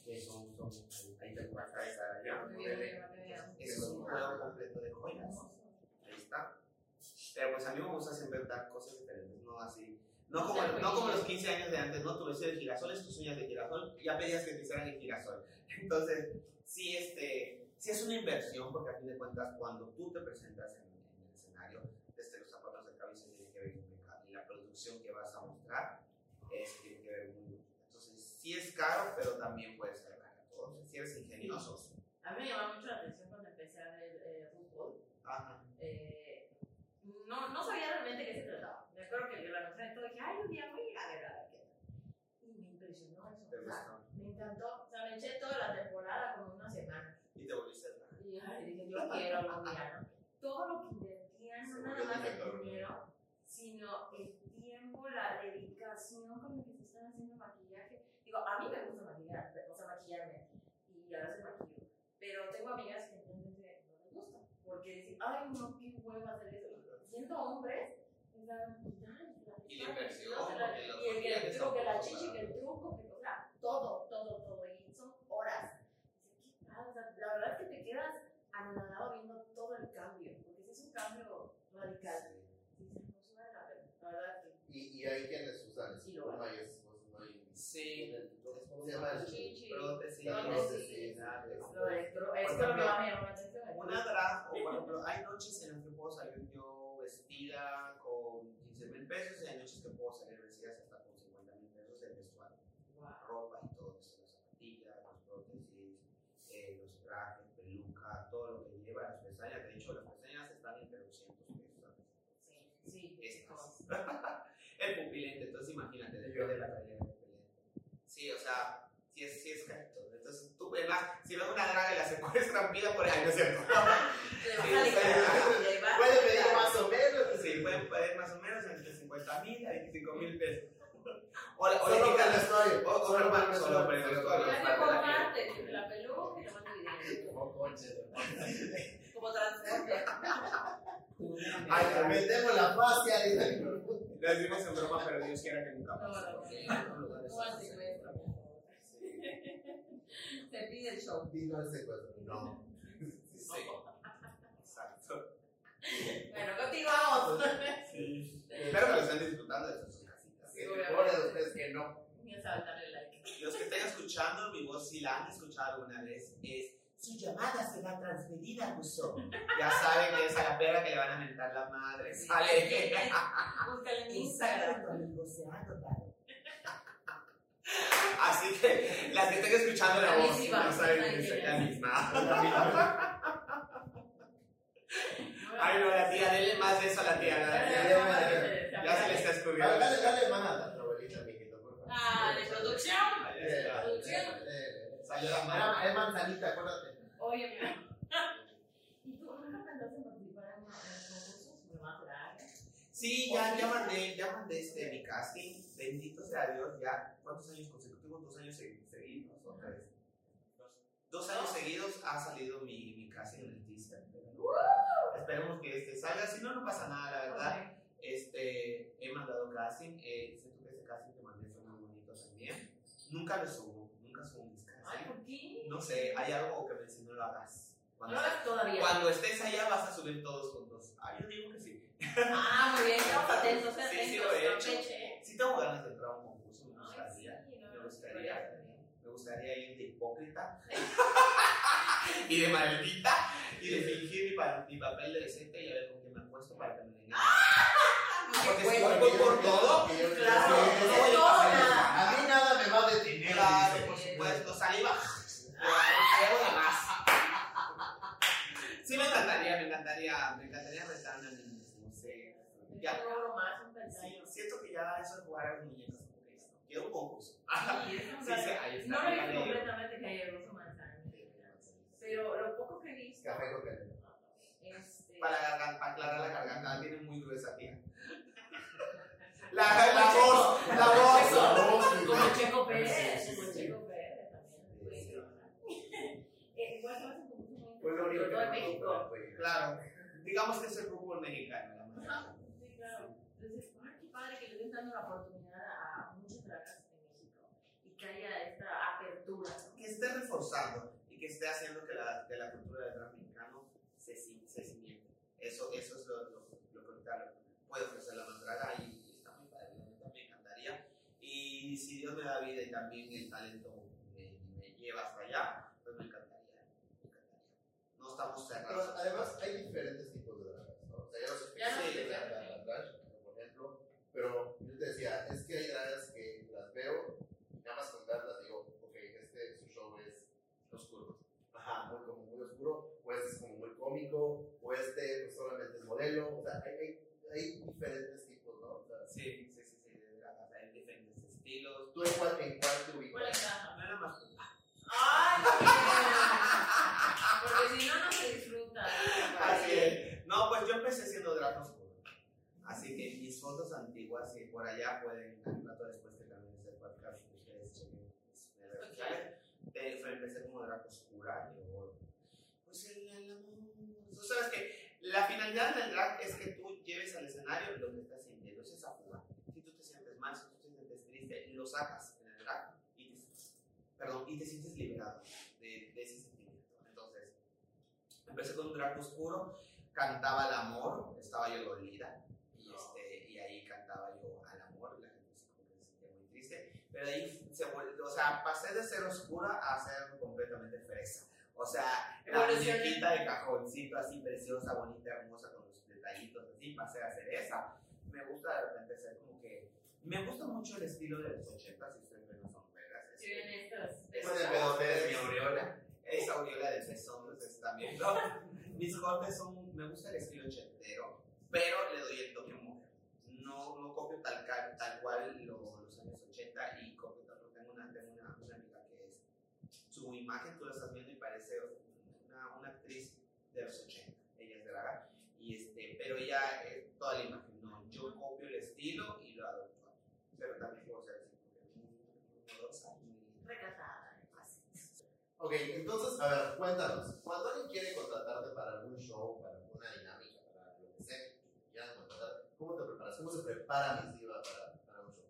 Que son, son, ahí te. Muy muy bien, muy bien. Es un juego completo de joyas. Ahí está. Pero pues a mí me gusta siempre dar cosas diferentes, no así. No como, no como los 15 años de antes, ¿no? Tu vestido de girasol es tus uñas de girasol, ya pedías que te hicieran el girasol. Entonces, sí, este, sí es una inversión, porque a fin de cuentas, cuando tú te presentas en, en el escenario, desde los zapatos de cabeza tiene que ver impecable, y la producción que vas a mostrar es, tiene que ver muy bien. Entonces, sí es caro, pero también puede ser barato. Entonces, si eres ingenioso. A mí me llama mucho la atención cuando empecé a ver eh, fútbol. Ajá. Eh, no, no sabía realmente qué se trataba. Me acuerdo que lo anunciaron y todo, dije, ay, un día voy a ir a ver a ver qué tal. Y me impresionó eso. ¿Te o sea, gustó? me encantó. O sea, me eché toda la temporada como una semana. Y te volviste a dar. Y día, ¿no? Todo lo que invertían, no Se nada más el dinero. dinero, sino el tiempo, la dedicación con la que se están haciendo maquillaje. Digo, a mí me gusta maquillar, o sea, maquillarme, y a veces maquillo. Pero tengo amigas que realmente no les gusta, porque dicen, ay, no, qué hueva hacer eso. Y siendo hombres, la Y la inversión, no, la- los y el, que el truco, que la chichi, que el truco, que, o sea, todo. Y son horas. Dice, ¿qué tal? O sea, la verdad es que te quedas anonadado viendo todo el cambio, porque si es un cambio radical. Dices, no se vale la pena. La verdad es que. Y, y hay quienes usan Sí, lo. Sí. ¿Cómo se llama? Chichi. Prótesis, Prótesis. Lo de esto es lo que más me llama la atención. es Una drag, o por ejemplo, hay noches en las que puedo salir yo vestida con 15 mil pesos y hay noches que puedo salir vestida hasta con 50 mil pesos el vestuario. La ropa y todo eso, las zapatillas, las prótesis, eh, los trajes, peluca, todo lo que lleva, las pestañas. De hecho, las pestañas están entre 200 pesos. Sí, sí, Estas. el pupilente, entonces imagínate, depende de la calidad del pupilente. Sí, o sea, sí es, sí es carito. Entonces, tú, además, si ves una draga y la secuestran, pida por ahí, ¿no es cierto? Puede pedir más o menos. Sí, pueden pedir más o menos entre 50 mil a 25 mil pesos. O, o Solo para el quitan- vestuario. o- o Solo para el solo para el compartes la peluca y te vas dividiendo. Como coche. Como transporte. Ay, vendemos la fascia y Le decimos en broma, pero Dios quiera que nunca No, pase. Se pide el show. Vino al secuestro. No. Sí, exacto. Bueno, continuamos. Sí. Espero que lo estén disfrutando de sus casitas. Sí. Pobre de ustedes que no. Comienza a darle like. Los que estén escuchando mi voz, si la han escuchado alguna vez, es su llamada será transferida a buzón. Ya saben que es a la perra que le van a mentar la madre. Sale. Búscale en Instagram. se ha anotado. Así que las que estén escuchando la La voz, misma, no saben que es misma. la misma. Ay, no, la tía, denle más de eso a la tía. la tía. Ya se le está escurriendo. dale, dale mano a tu abuelita, mijito, por favor. Ah, de producción. Producción. Salió la mano. es manzanita, acuérdate. Oye, mira. ¿Y tú nunca pensaste en participar en concursos? Me va a. Sí, ya, ya mandé, ya mandé este, mi casting. Bendito sea Dios, ya. ¿Cuántos años consecutivos? ¿Dos años segui- seguidos o tres? Dos años seguidos ha salido mi, mi casting en el teaser. Esperemos que este salga. Si no, no pasa nada, la verdad. Este, he mandado casting. Eh, siento que ese casting que mandé fue muy bonito también. Nunca lo subo, nunca subo Ay. ¿por qué? No sé, hay algo que me dice no lo hagas. No Cuando, lo hagas todavía. cuando estés allá vas a subir todos juntos. Ah, yo digo que sí. Ah, muy bien, estamos atentos, Sí, atentos. sí lo he hecho. Campeche. Sí tengo ganas de entrar a un concurso, me Ay, gustaría. sí, no, me gustaría. Me gustaría ir de hipócrita y de maldita y de fingir mi, pa- mi papel de decente y a ver con quién me acuesto para que me den. Porque si voy por, todo, Claro, no voy a mí nada me va a detener. Claro, por supuesto, saliva. Algo de más. Sí me encantaría, me encantaría, me encantaría retarme a mí mismo, no sé. Ya, sí, siento que ya eso de jugar a que esto. Quiero un concurso. Sí, es Sí, sí, plan- ahí está. No lo he visto completamente que haya ruso manzana. Pero lo poco que he visto. Café con canela. Este, Para, para aclarar la garganta, tiene muy gruesa, tía. La, la voz, la voz. La voz, Como sí. Checo Pérez. Sí, sí, Como sí. Checo Pérez también. Sí, Güey, Eh, Igual se me hace como muy Fue lo único que México. güey. Claro, digamos que es el fútbol mexicano. Ajá, sí, claro. Entonces, qué padre que le den dando la oportunidad a muchas dragas en México y que haya esta apertura. ¿no? Que esté reforzando y que esté haciendo que la, que la cultura del drag mexicano se, se cimiente. Eso, eso es lo, lo, lo que ahorita puede ofrecer la mandraga y, y está muy padre, la me encantaría. Y si Dios me da vida y también el talento me, me lleva hasta allá, pues me encantaría. Me encantaría. No estamos Pero además hay diferentes tipos de dragas, ¿no? O sea, ya los Ya no sí, sé, la, ya. la, la drag, por ejemplo. Pero yo te decía, es que hay dragas que las veo, y nada más con verlas digo, ok, este su show es oscuro. Ajá, muy, como muy oscuro, o este es como muy cómico, o este pues, solamente es modelo. O sea, hay, hay, hay diferentes tipos, ¿no? O sea, Sí, sí, sí, sí, de dragas, hay diferentes estilos. ¿Tú en cuál, en cuál te ¿Cuál ubicas? encaja? Nada más. ¡Ay, qué bien! Porque si no, no se disfruta. Así es. No, pues yo empecé siendo drag oscuro. Así que mis fotos antiguas y por allá pueden, al rato después que también este podcast, ustedes chequen mis redes sociales. Eh, fue- empecé como drag oscura y luego, pues el, el amor. Tú sabes que la finalidad del drag es que tú lleves al escenario lo que estás sintiendo, es esa fuga. Si tú te sientes mal, si tú te sientes triste, lo sacas en el drag y te, perdón, y te sientes liberado de, de ese sentimiento. Entonces, empecé con un drag oscuro, cantaba el amor, estaba yo dolida, y, este, y ahí cantaba yo al amor, la gente se sentía muy triste, pero ahí se o sea, pasé de ser oscura a ser completamente fresa. O sea, la muñequita de cajoncito así preciosa, bonita, hermosa, con los detallitos así, pasé a ser esa. Me gusta de repente ser como que... Me gusta mucho el estilo de los 80 si ustedes ven las sombreras. Si ven estas. Ese es el pedote de mi aureola. Esa aureola del pezón, ustedes también, ¿no? Mis cortes son, me gusta el estilo ochentero, pero le doy el toque mujer. No, no copio tal, tal cual lo- los años 80 y copio tanto. Tengo una, tengo una, una amiga que es, su imagen tú la estás viendo y parece una, una actriz de los 80. Ella es draga, y este, pero ella es toda la imagen. No, yo copio el estilo y lo adopto. Pero también puedo ser así, muy, Recatada. así. Ok, entonces, a ver, cuéntanos. Cuando alguien quiere contratarte para algún show, para alguna dinámica, para lo que sea, quieran ¿cómo te preparas? ¿Cómo se prepara Miss Diva para, para un show?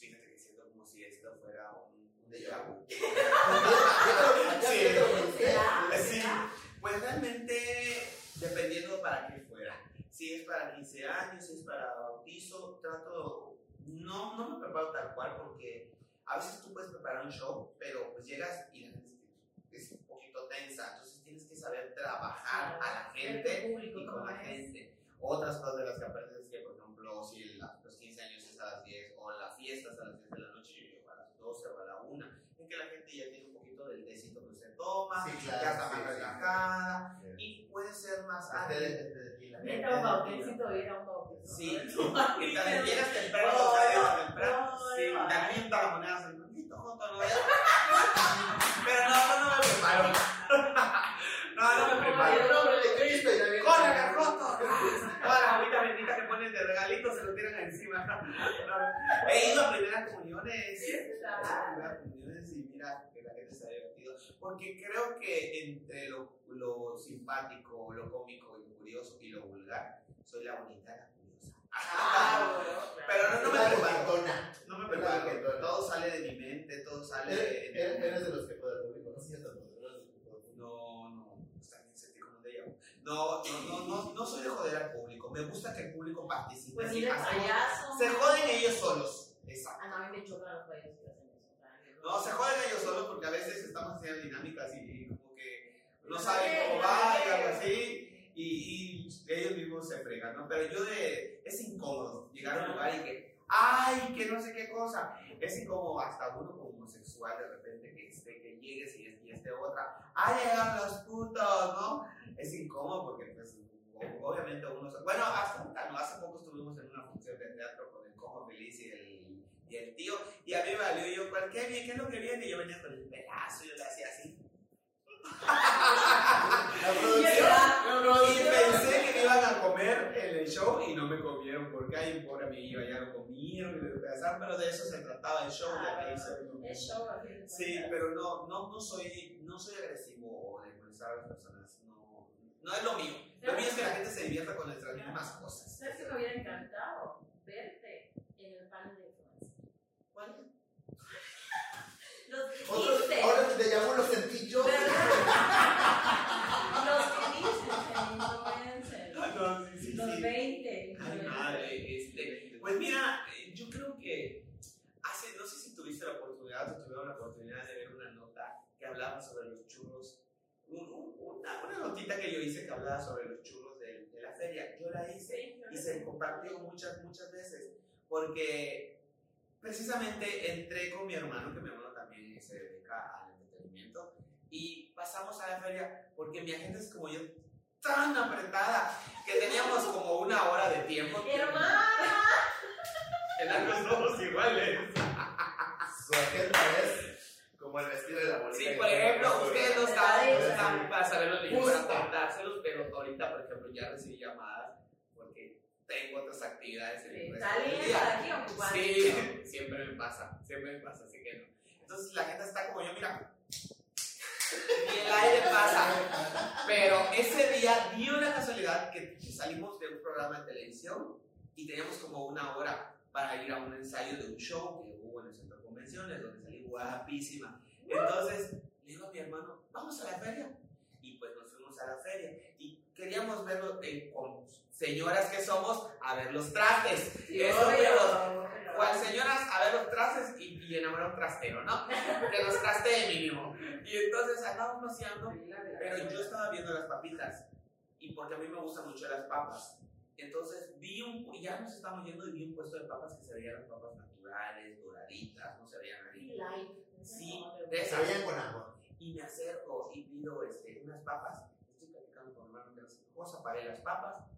Fíjate que siento como si esto fuera un, un De déjà vu. Sí, Sí. Pues realmente años, es para bautizo, trato, no, no me preparo tal cual porque a veces tú puedes preparar un show, pero pues llegas y la gente es un poquito tensa, entonces tienes que saber trabajar a la gente público, y con la es? gente. Otras cosas de las que aprendes es que, por ejemplo, si la, los 15 años es a las 10 o la fiesta es a las 10 de la noche, o a las 12 o a la 1, es que la gente ya tiene un poquito del tecito que se toma, sí, claro, ya está sí, más relajada sí, y puede ser más ágil tequila. Era un bautizito, era un bautizo. Sí, y también llegas temprano, no, temprano, no, sí, también la moneda, así, maldito joto, no vayas. Pero no, no, me preparo. No, no me preparo. No, hombre, de Cristo, ya viene. ¡Corre, que joto! Toda la agüita bendita que ponen de regalito se lo tiran encima. He ido a primeras comuniones. Primeras comuniones y mira que la gente. Porque creo que entre lo, lo simpático, lo cómico y lo curioso y lo vulgar, soy la bonita y la curiosa. Ah. Pero no, no me preparo. No me preparo. Todo sale de mi mente, todo sale el eres- de los que puede público, no sé si tanto, pero eres de los que puede público. No, no, bien sentí como un déjà. No, no, no, no, no soy de joder al público. Me gusta que el público participe. Pues Sí, payaso. se joden ellos solos. Exacto. Ah, no, a mí me chocan los payasos que hacen eso. o sea, yo No, se joden ellos solos porque a veces estamos haciendo dinámicas y, y como que no saben cómo va y algo así. Y, y ellos mismos se fregan, ¿no? Pero yo de. Es incómodo llegar a un lugar y que. ¡Ay! Que no sé qué cosa. Es incómodo hasta uno como homosexual de repente que, esté, que llegues y, y esté otra. ¡Ah, llegaron los putos! ¿No? Es incómodo porque, pues, obviamente uno. Bueno, hasta ¿no? Hace poco estuvimos en una función de teatro con el Cojo Feliz y el, y el tío. Y a mí me valió yo, ¿cuál qué, bien? ¿Qué es lo que viene? Y yo venía con el pelazo y yo le hacía así. La producción. La Y pensé que me iban a comer en el show y no me comieron porque hay un pobre amigo ya lo comieron y despedazaron, pero de eso se trataba el show. hice. Es show, Sí, pero no, no, no, soy, no soy agresivo o de molestar a las personas. No, no es lo mío. Lo mío es que la gente se divierta con nuestras mismas cosas. ¿Sabes que me hubiera encantado verte en el panel de influencia? ¿Cuál? Viste. ahora que te llamo lo sentí yo. Los que viste en influencer. Ah, no, sí, sí, Los sí. 20 Ay, madre, este, pues mira, eh, yo creo que hace, no sé si tuviste la oportunidad o tuvieron la oportunidad de ver una nota que hablaba sobre los churros, un- un- una, una notita que yo hice que hablaba sobre los churros de, de la feria, yo la hice y se compartió muchas, muchas veces, porque precisamente entré con mi hermano, que mi hermano también se dedica al entretenimiento, y pasamos a la feria porque mi agenda es como yo tan apretada que teníamos como una hora de tiempo. ¡Hermana! Eran los dos iguales. Su agenda es como el vestido de la bolita. Sí, por ejemplo, ustedes no Sí. estaban para saberlo ni Justo. para contárselos, pero ahorita, por ejemplo, ya recibí llamadas tengo otras actividades en el resto del día. aquí ocupando. Sí, siempre me pasa, siempre me pasa, así que no. Entonces la gente está como yo, mira, y el aire pasa. Pero ese día dio la casualidad que salimos de un programa de televisión y teníamos como una hora para ir a un ensayo de un show que hubo en el centro de convenciones, donde salí guapísima. Entonces le digo a mi hermano, vamos a la feria. Y pues nos fuimos a la feria y queríamos verlo eh, con señoras que somos a ver los trastes. Sí, Eso obvio. ¿Cuál señoras a ver los trastes y, y enamorar un trastero, ¿no? Que los trastee mínimo. Y entonces andábamos paseando pero yo estaba viendo las papitas y porque a mí me gustan mucho las papas. Entonces vi un, y ya nos estamos yendo y vi un puesto de papas que se veían las papas naturales, doraditas, no se veían ahí. Sí, de Se esas. con amor. Y me acerco y pido este, unas papas. Estoy platicando con mi hermano que cosa, pagué las papas.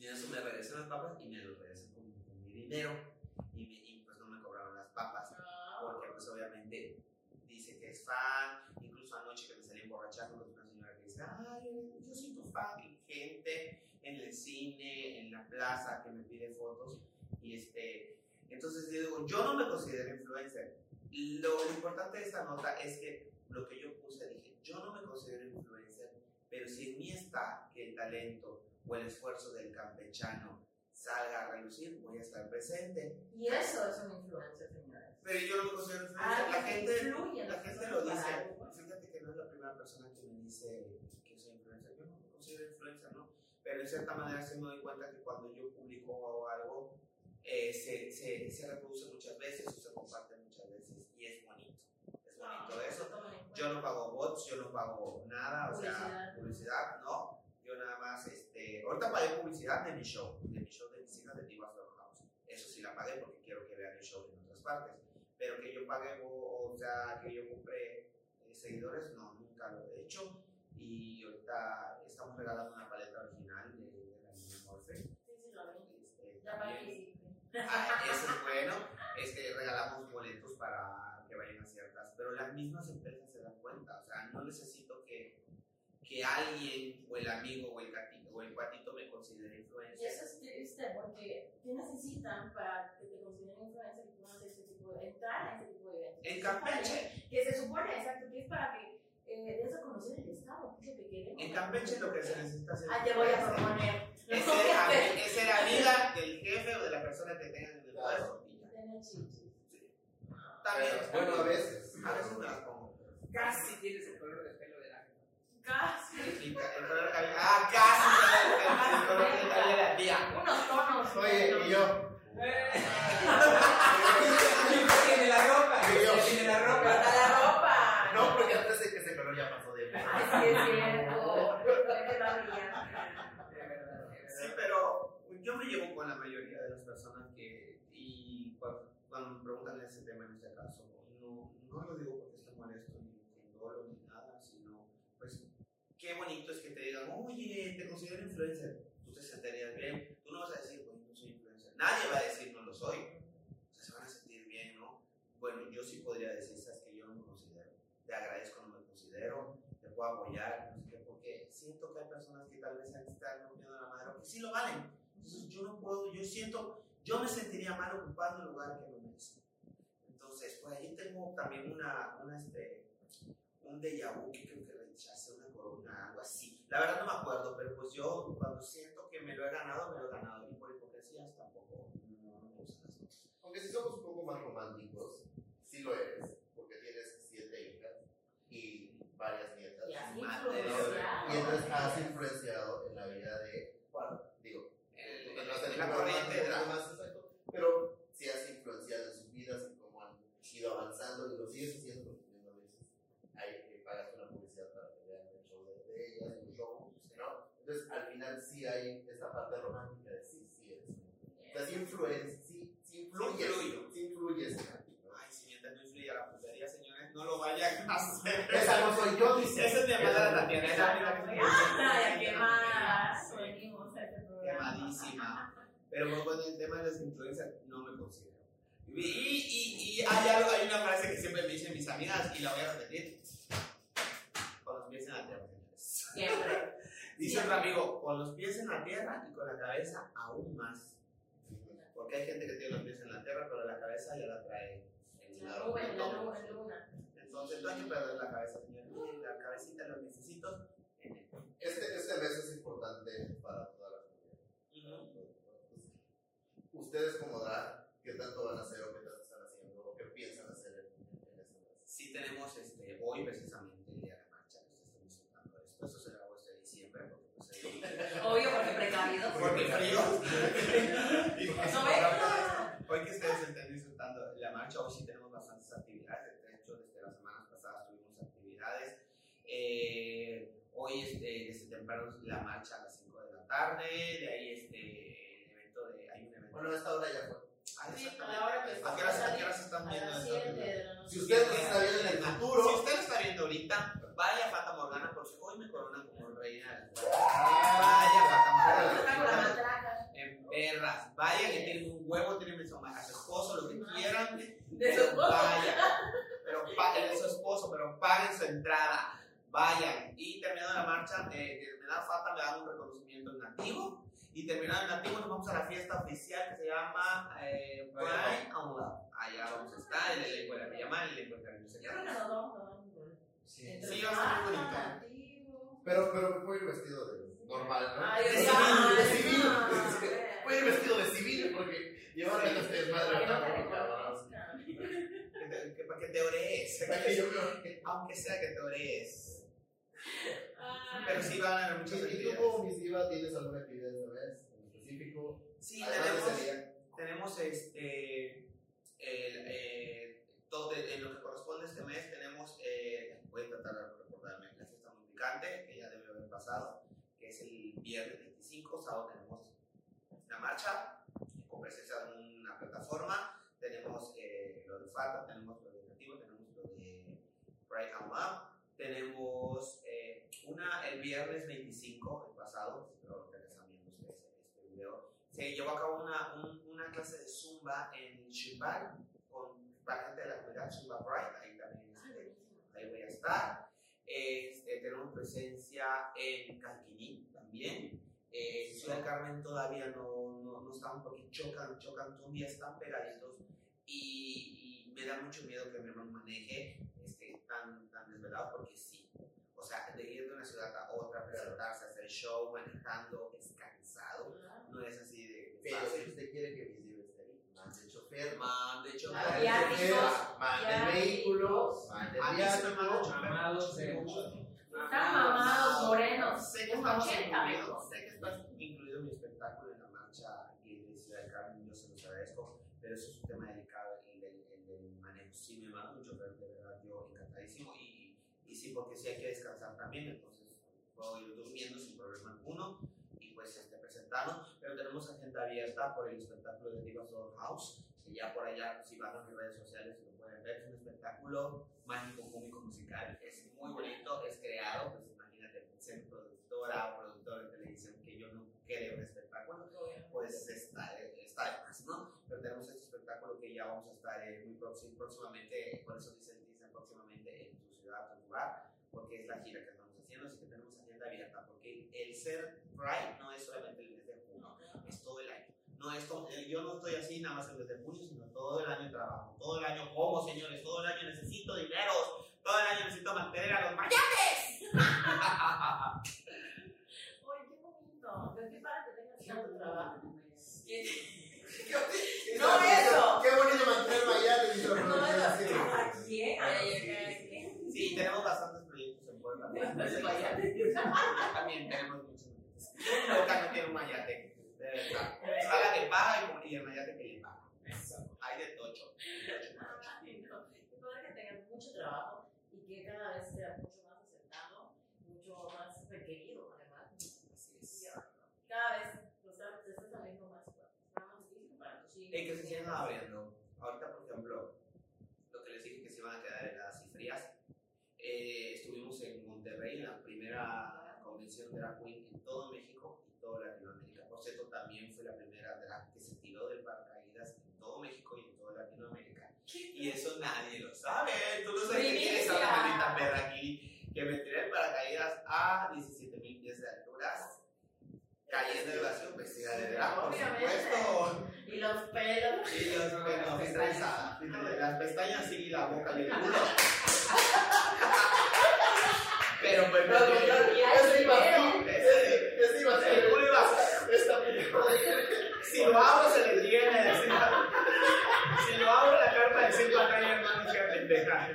Y en eso me regresan las papas y me los regresan con, con mi dinero. Y, me- y pues no me cobraron las papas. Porque pues obviamente dice que es fan, incluso anoche que me salí emborrachando con una señora que dice, ay, yo soy tu fan, y gente en el cine, en la plaza que me pide fotos, y este, entonces yo digo, yo no me considero influencer, lo importante de esta nota es que lo que yo puse, dije, yo no me considero influencer, pero si en mí está que el talento o el esfuerzo del campechano salga a relucir, voy a estar presente. Y eso es un influencer, señores. Pero yo me considero influencer. Ah, la gente, influye la gente lo dice. algo, pues. Fíjate que no es la primera persona que me dice que soy influencer. Yo no me considero influencer, ¿no? Pero en cierta manera sí me doy cuenta que cuando yo publico algo, eh, se, se, se reproduce muchas veces o se comparte muchas veces. Y es bonito. Es bonito eso. En cuenta. Yo no pago bots, yo no pago nada, o sea, Publicidad. publicidad, no. Yo nada más, este, ahorita pagué publicidad de mi show, de mi show de mis hijas de Divas Love House. Eso sí la pagué porque quiero que vean el show en otras partes. Pero que yo pague, o, o sea, que yo compré eh, seguidores, no, nunca lo he hecho. Y ahorita estamos regalando una paleta original de, de la niña Morphe. Sí, sí, lo. Este, Ya también- participe. Ah, eso es bueno. Este, regalamos boletos para que vayan a ciertas, pero las mismas empresas se dan cuenta. O sea, no necesito que, que alguien, el amigo, o el gatito, o el cuatito me considere Y influencer. eso es triste porque ¿qué necesitan para que te consideren influencer y hacer este tipo de, entrar en este tipo de eventos? En Campeche, Que se supone, exacto, que es para que eh, des a conocer el Estado, que es lo que queremos. en Campeche lo que se necesita hacer Ah, te voy a proponer. es ser, es ser amiga del jefe o de la persona que tengan en el puesto. y. Tener chichis. Está bien. Bueno, a veces. A veces me las pongo. Casi tienes el color de pelo Casi. Y el color cabello- Ah, casi. El, color de cabello de la tía. Unos tonos. Oye, y yo. Tiene la ropa, tiene la ropa. la ropa. No, porque antes de que ese color ya pasó de Ay, sí es cierto. Sí, pero yo me llevo con la mayoría de las personas que, y cuando, cuando me preguntan ese tema en este caso, no, no lo digo porque esté molesto ni sin dolo ni nada, sino, pues, qué bonito es que te digan, oye, te considero influencer, tú te sentirías bien, tú no vas a decir, pues, no soy influencer, nadie va a decir, no lo soy, o sea, se van a sentir bien, ¿no? Bueno, yo sí podría decir, sabes que yo no me considero, te agradezco, no me considero, te puedo apoyar, no sé qué, porque siento que hay personas que tal vez están rompiendo la madre, o que sí lo valen. Entonces yo no puedo, yo siento, yo me sentiría mal ocupando el lugar que no merezco. Entonces, por ahí tengo también una, una este, un déjà vu que creo que rechacé una corona, algo así. La verdad no me acuerdo, pero pues yo cuando siento que me lo he ganado, me lo he ganado. Y por hipocresías tampoco no, no me gustan las cosas. Aunque si somos un poco más románticos, sí lo eres, porque tienes siete hijas y varias nietas. Y así Madre de Y entonces influenciado. has influenciado en la vida de Juan. Digo, el la corriente de el la- más exacto, pero sí has influenciado en sus vidas y cómo han ido avanzando y lo sigues haciendo porque también a veces hay, eh, pagaste una publicidad para que vean el show de, de ellas, el show, ¿no? Entonces al final sí hay esta parte romántica de sí, sí eres. O sea, sí influencias, sí, sí influyes, Influyo. sí influyes en la vida, ¿no? Ay, si mientras no influye a la pulsería, señores, no lo vayan a hacer. Esa no soy yo, dice. Esa es mi amada Tatiana, esa es la amiga que Ay, qué más. Venimos a este programa. quemadísima. Pero con el tema de las influencias no me considero. Y, y, y hay, algo, hay una frase que siempre me dicen mis amigas y la voy a repetir. Con los pies en la tierra, señores. Siempre. Dice otro amigo, con los pies en la tierra y con la cabeza aún más. Porque hay gente que tiene los pies en la tierra, pero la cabeza ya la trae en La nube, la luna, la luna. Entonces no hay que perder la cabeza, señores. La cabecita, los necesito en el. Este, este mes es importante para toda la comunidad. Ustedes como drag, ¿qué tanto van a hacer o qué tanto están haciendo o qué piensan hacer en, en este mes? Sí tenemos este, hoy precisamente el día de la marcha, disfrutando de esto. Esto se grabó este diciembre porque pues Obvio, porque precavidos. porque frío. Pues, No venga. hoy que ustedes estén disfrutando la marcha, hoy sí tenemos bastantes actividades. De hecho, desde las semanas pasadas tuvimos actividades. Eh, hoy este, desde temprano la marcha a las 5 de la tarde, de ahí este, el evento de, hay un evento. Bueno, a esta hora ya fue. Ah, exactamente. a la hora que ¿A qué horas, a qué salir, horas están viendo las esto? 7 de la noche. Si usted nos está viendo en el Si futuro, usted lo está viendo ahorita, vaya a Fata Morgana porque hoy me coronan como reina de las Vaya Fata Morgana. En perras, vaya que tienen un huevo, tienen a su esposo, lo que quieran. De su esposo. Vaya. Pero paguen su esposo, pero paguen su entrada. Vayan. Y terminando la marcha, eh, terminada Fata me dan un reconocimiento en nativo. Y terminado en nativo, nos vamos a la fiesta oficial que se llama eh, Pride and Love. Allá vamos a estar, el elenco de la Villamar, el elenco de Cariño Yo creo que nos vamos a. Sí, Entre sí, va a bonito. nativo. pero, pero puede ir vestido de normal, ¿no? Ay, de civil, ir vestido de civil porque llevan a ustedes madre Para que para que te orees. Aunque sea que te orees. Ah. Pero sí van a haber muchas actividades. ¿Y tú como misiva tienes alguna actividad esta vez en específico? Sí, tenemos, tenemos este, el, el, todo de, en lo que corresponde este mes tenemos, eh, voy a tratar de recordarme, la fiesta mundicante, que ya debe haber pasado, que es el viernes 25, sábado tenemos la marcha, con presencia de una plataforma, tenemos eh, lo de FATA, tenemos lo de educativo, tenemos lo de Right Out Up, tenemos una el viernes 25, el pasado, espero que están viendo ustedes este video, se llevó a cabo una, un- una clase de Zumba en Chimbal con para gente de la comunidad Zumba Pride, ahí también este, ahí voy a estar. Este, tenemos presencia en Calquiní también. Eh, Ciudad del Carmen todavía no, no, no estamos porque chocan, chocan, día están pegaditos y, y me da mucho miedo que mi hermano maneje este, tan, tan desvelado porque. O sea, de ir de una ciudad a otra, presentarse, hacer show, manejando, es cansado. No es así de Pero si fácil. usted quiere que Visible esté ahí, mande chofer, Man, de hecho, Ah, mande ya, chofer, mande vehículos, mande. Están mamados, morenos. Sé que estamos 80 incluidos, mejor. sé que está incluido en mi espectáculo en la marcha gay de Ciudad del Carmen, yo se los agradezco, pero eso es un tema delicado, el del, el del manejo. Sí me manda mucho, pero de verdad yo encantadísimo y, y sí, porque sí hay que descansar también, entonces puedo ir durmiendo sin problema alguno y pues este, presentarnos, pero tenemos agenda abierta por el espectáculo de Divas Doll House, que ya por allá, si van a mis redes sociales, lo pueden ver, es un espectáculo mágico, cómico, musical, es muy bonito, es creado, pues imagínate, ser productora o productor de televisión que yo no creo un espectáculo, pues está, está de más, ¿no? Pero tenemos este espectáculo que ya vamos a estar eh, muy próxim- próximamente, por eso dicen, dicen próximamente en tu ciudad, tu lugar, porque es la gira que estamos haciendo, así que tenemos agenda abierta, porque el ser Pride no es solamente el mes de junio, es todo el año. No es como, eh, yo no estoy así nada más el mes de junio, sino todo el año trabajo, todo el año como, señores, todo el año necesito dinero, todo el año necesito mantener a los mayates. Oye, qué bonito. Pero qué padre que tengas tanto trabajo. No, eso. Qué bonito mantener Miami, dice la No, productora, sí. ¿a quién? ¿A quién? Sí, tenemos bastantes proyectos en Puebla. Pues vaya. También tenemos muchos mayates. Nunca no tiene un mayate, de verdad. Está la que paga y como- y el mayate que le paga. Hay de tocho. de tocho. Ay, no. Qué padre que tengas mucho trabajo y que cada vez sea mucho más aceptado, mucho más requerido, además. Así es. Cada vez o sea, te está saliendo más, más difícil para tus hijos. Y que se sigan abriendo. Ahorita, por ejemplo, lo que les dije que se iban a quedar heladas y frías. eh, estuvimos en Monterrey en la primera convención drag queen en todo México y toda Latinoamérica. Por cierto, también fue la primera drag que se tiró del paracaídas en todo México y en toda Latinoamérica. Y eso nadie lo sabe. Tú no sabes que tienes a una Primicia. maldita perra aquí que me tiré el paracaídas a 17 mil pies de alturas. Cayendo de vacío, vestida de drag, por supuesto. Y los pelos. Y los pelos, trenzada. Las pestañas y la boca y el culo. Pero pues no, no. Ese iba ese iba a ser esta. Si lo abro se le tiene decir. Si lo abro la carpa decir pantalla hermano que pendeja.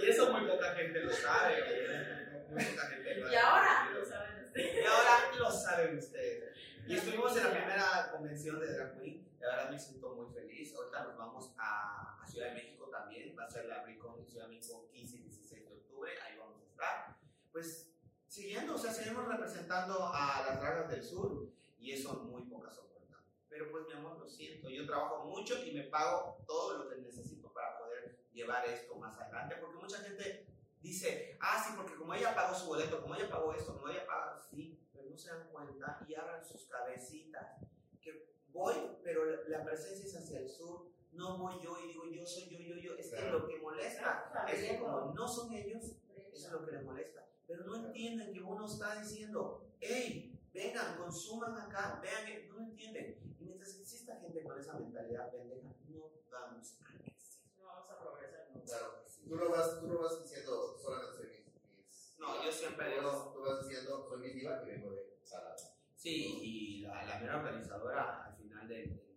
Y eso muy poca gente lo sabe. Muy poca gente lo Y ahora lo saben ustedes. Y ahora lo saben ustedes. Y estuvimos en la primera convención de Drag Queen. La verdad me siento muy feliz. Ahorita nos vamos a, a Ciudad de México también. Va a ser la Bricon en Ciudad de México 15 y 16 de octubre. Ahí vamos a estar. Pues siguiendo, o sea, seguimos representando a las dragas del sur. Y eso muy pocas soportan. Pero pues mi amor, lo siento. Yo trabajo mucho y me pago todo lo que necesito para poder llevar esto más adelante. Porque mucha gente dice, ah, sí, porque como ella pagó su boleto, como ella pagó esto, como ella pagó, sí, pero no se dan cuenta y abran sus cabecitas. Que voy, pero la, presencia es hacia el sur, no voy yo y digo yo soy yo, yo, yo. Es que lo que molesta es que como no son ellos, eso es lo que les molesta. Pero no entienden que uno está diciendo, hey, vengan, consuman acá, vean, que-". no lo entienden. Y mientras exista gente con esa mentalidad pendeja, no vamos a crecer. No vamos a progresar nunca. Claro, tú no vas, tú no vas diciendo solamente soy mis, mis No, yo siempre tú digo- vas, tú vas diciendo soy mi diva y vengo de Salada. Sí, y la, la mera organizadora al final del, del-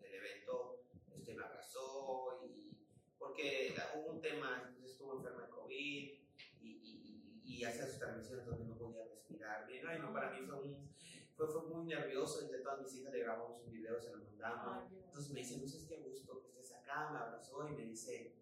del evento este, me abrazó y porque hubo un tema, entonces estuvo enferma de COVID y, hacía sus transmisiones donde no podía respirar bien. Ay, no, para mí fue, un, fue, fue muy nervioso, entre todas mis hijas le grabamos un video, se lo mandamos. Qué Entonces me dice, no sé a gusto que estés acá, me abrazó y me dice,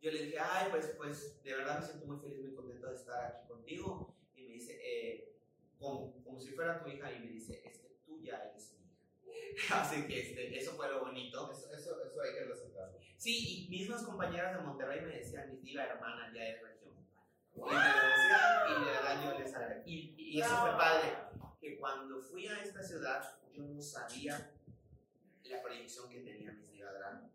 yo le dije, ay, pues, pues de verdad me siento muy feliz, muy contento de estar aquí contigo. Y me dice, eh, como, como si fuera tu hija, y me dice, es que tú ya eres mi hija. Así que este, eso fue lo bonito. Eso, eso, eso hay que resaltarlo. Sí, y mismas compañeras de Monterrey me decían, mi diva hermana ya es urbana. Y verdad yo les agradezco. Y, y eso fue padre, que cuando fui a esta ciudad yo no sabía la proyección que tenía Miss Diva Drag.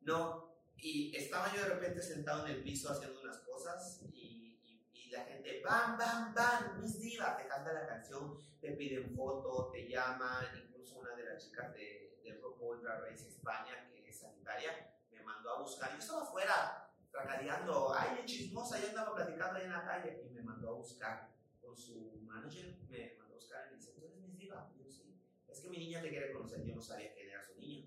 No, y estaba yo de repente sentado en el piso haciendo unas cosas y, y, y la gente, bam, bam, bam, Miss Diva, te canta la canción, te piden foto, te llaman, incluso una de las chicas de, de RuPaul Drag Race España, que es sanitaria, me mandó a buscar. Yo estaba afuera, tracadeando, ay, chismosa, yo andaba platicando ahí en la calle, y me mandó a buscar con su manager, me mandó a buscar y me dice, ¿tú eres Miss Diva? Y yo, sí. Es que mi niña te quiere conocer, yo no sabía quién era su niño.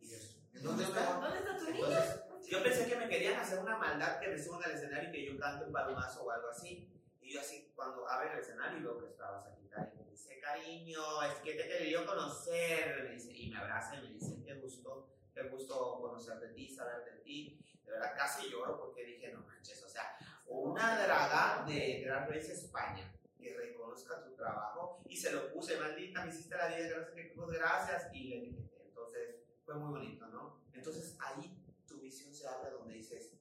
Y yo, ¿dónde está? ¿Dónde está tu? Entonces, yo pensé que me querían hacer una maldad que me suban al escenario y que yo cante un palomazo o algo así. Y yo así, cuando abre el escenario y veo que estaba Sagitario, me dice, cariño, es que te quería conocer. Me dice, y me abraza y me dice, qué gusto, qué gusto conocer de ti, saber de ti. De verdad, casi lloro porque dije, no manches, o sea, una draga de Gran Race España que reconozca tu trabajo y se lo puse, maldita, me hiciste la vida, qué, pues gracias, y le etiqueté. Entonces, fue muy bonito, ¿no? Entonces, ahí tu visión se abre donde dices,